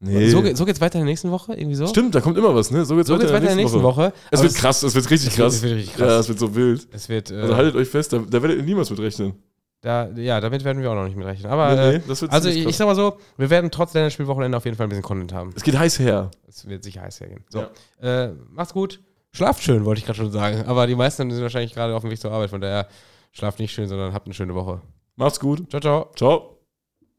S2: Nee.
S1: So, geht- so geht's weiter in der nächsten Woche? Irgendwie so?
S2: Stimmt, da kommt immer was, ne? So geht's,
S1: So geht's weiter in der nächsten Woche.
S2: Es
S1: Aber
S2: wird krass, es wird richtig
S1: es
S2: krass.
S1: es wird richtig krass.
S2: Ja, es wird so wild.
S1: Es wird, äh,
S2: Also haltet euch fest, da, da werdet ihr niemals mit rechnen.
S1: da, ja, damit werden wir auch noch nicht mit rechnen. Aber
S2: Nee, nee,
S1: äh,
S2: das wird
S1: also ich, ich sag mal so, wir werden trotz Länderspielwochenende auf jeden Fall ein bisschen Content haben.
S2: Es geht heiß her.
S1: Es wird sicher heiß hergehen. So, äh, macht's gut. Schlaft schön, wollte ich gerade schon sagen. Aber die meisten sind wahrscheinlich gerade auf dem Weg zur Arbeit. Von daher schlaft nicht schön, sondern habt eine schöne Woche.
S2: Macht's gut.
S1: Ciao, ciao.
S2: Ciao.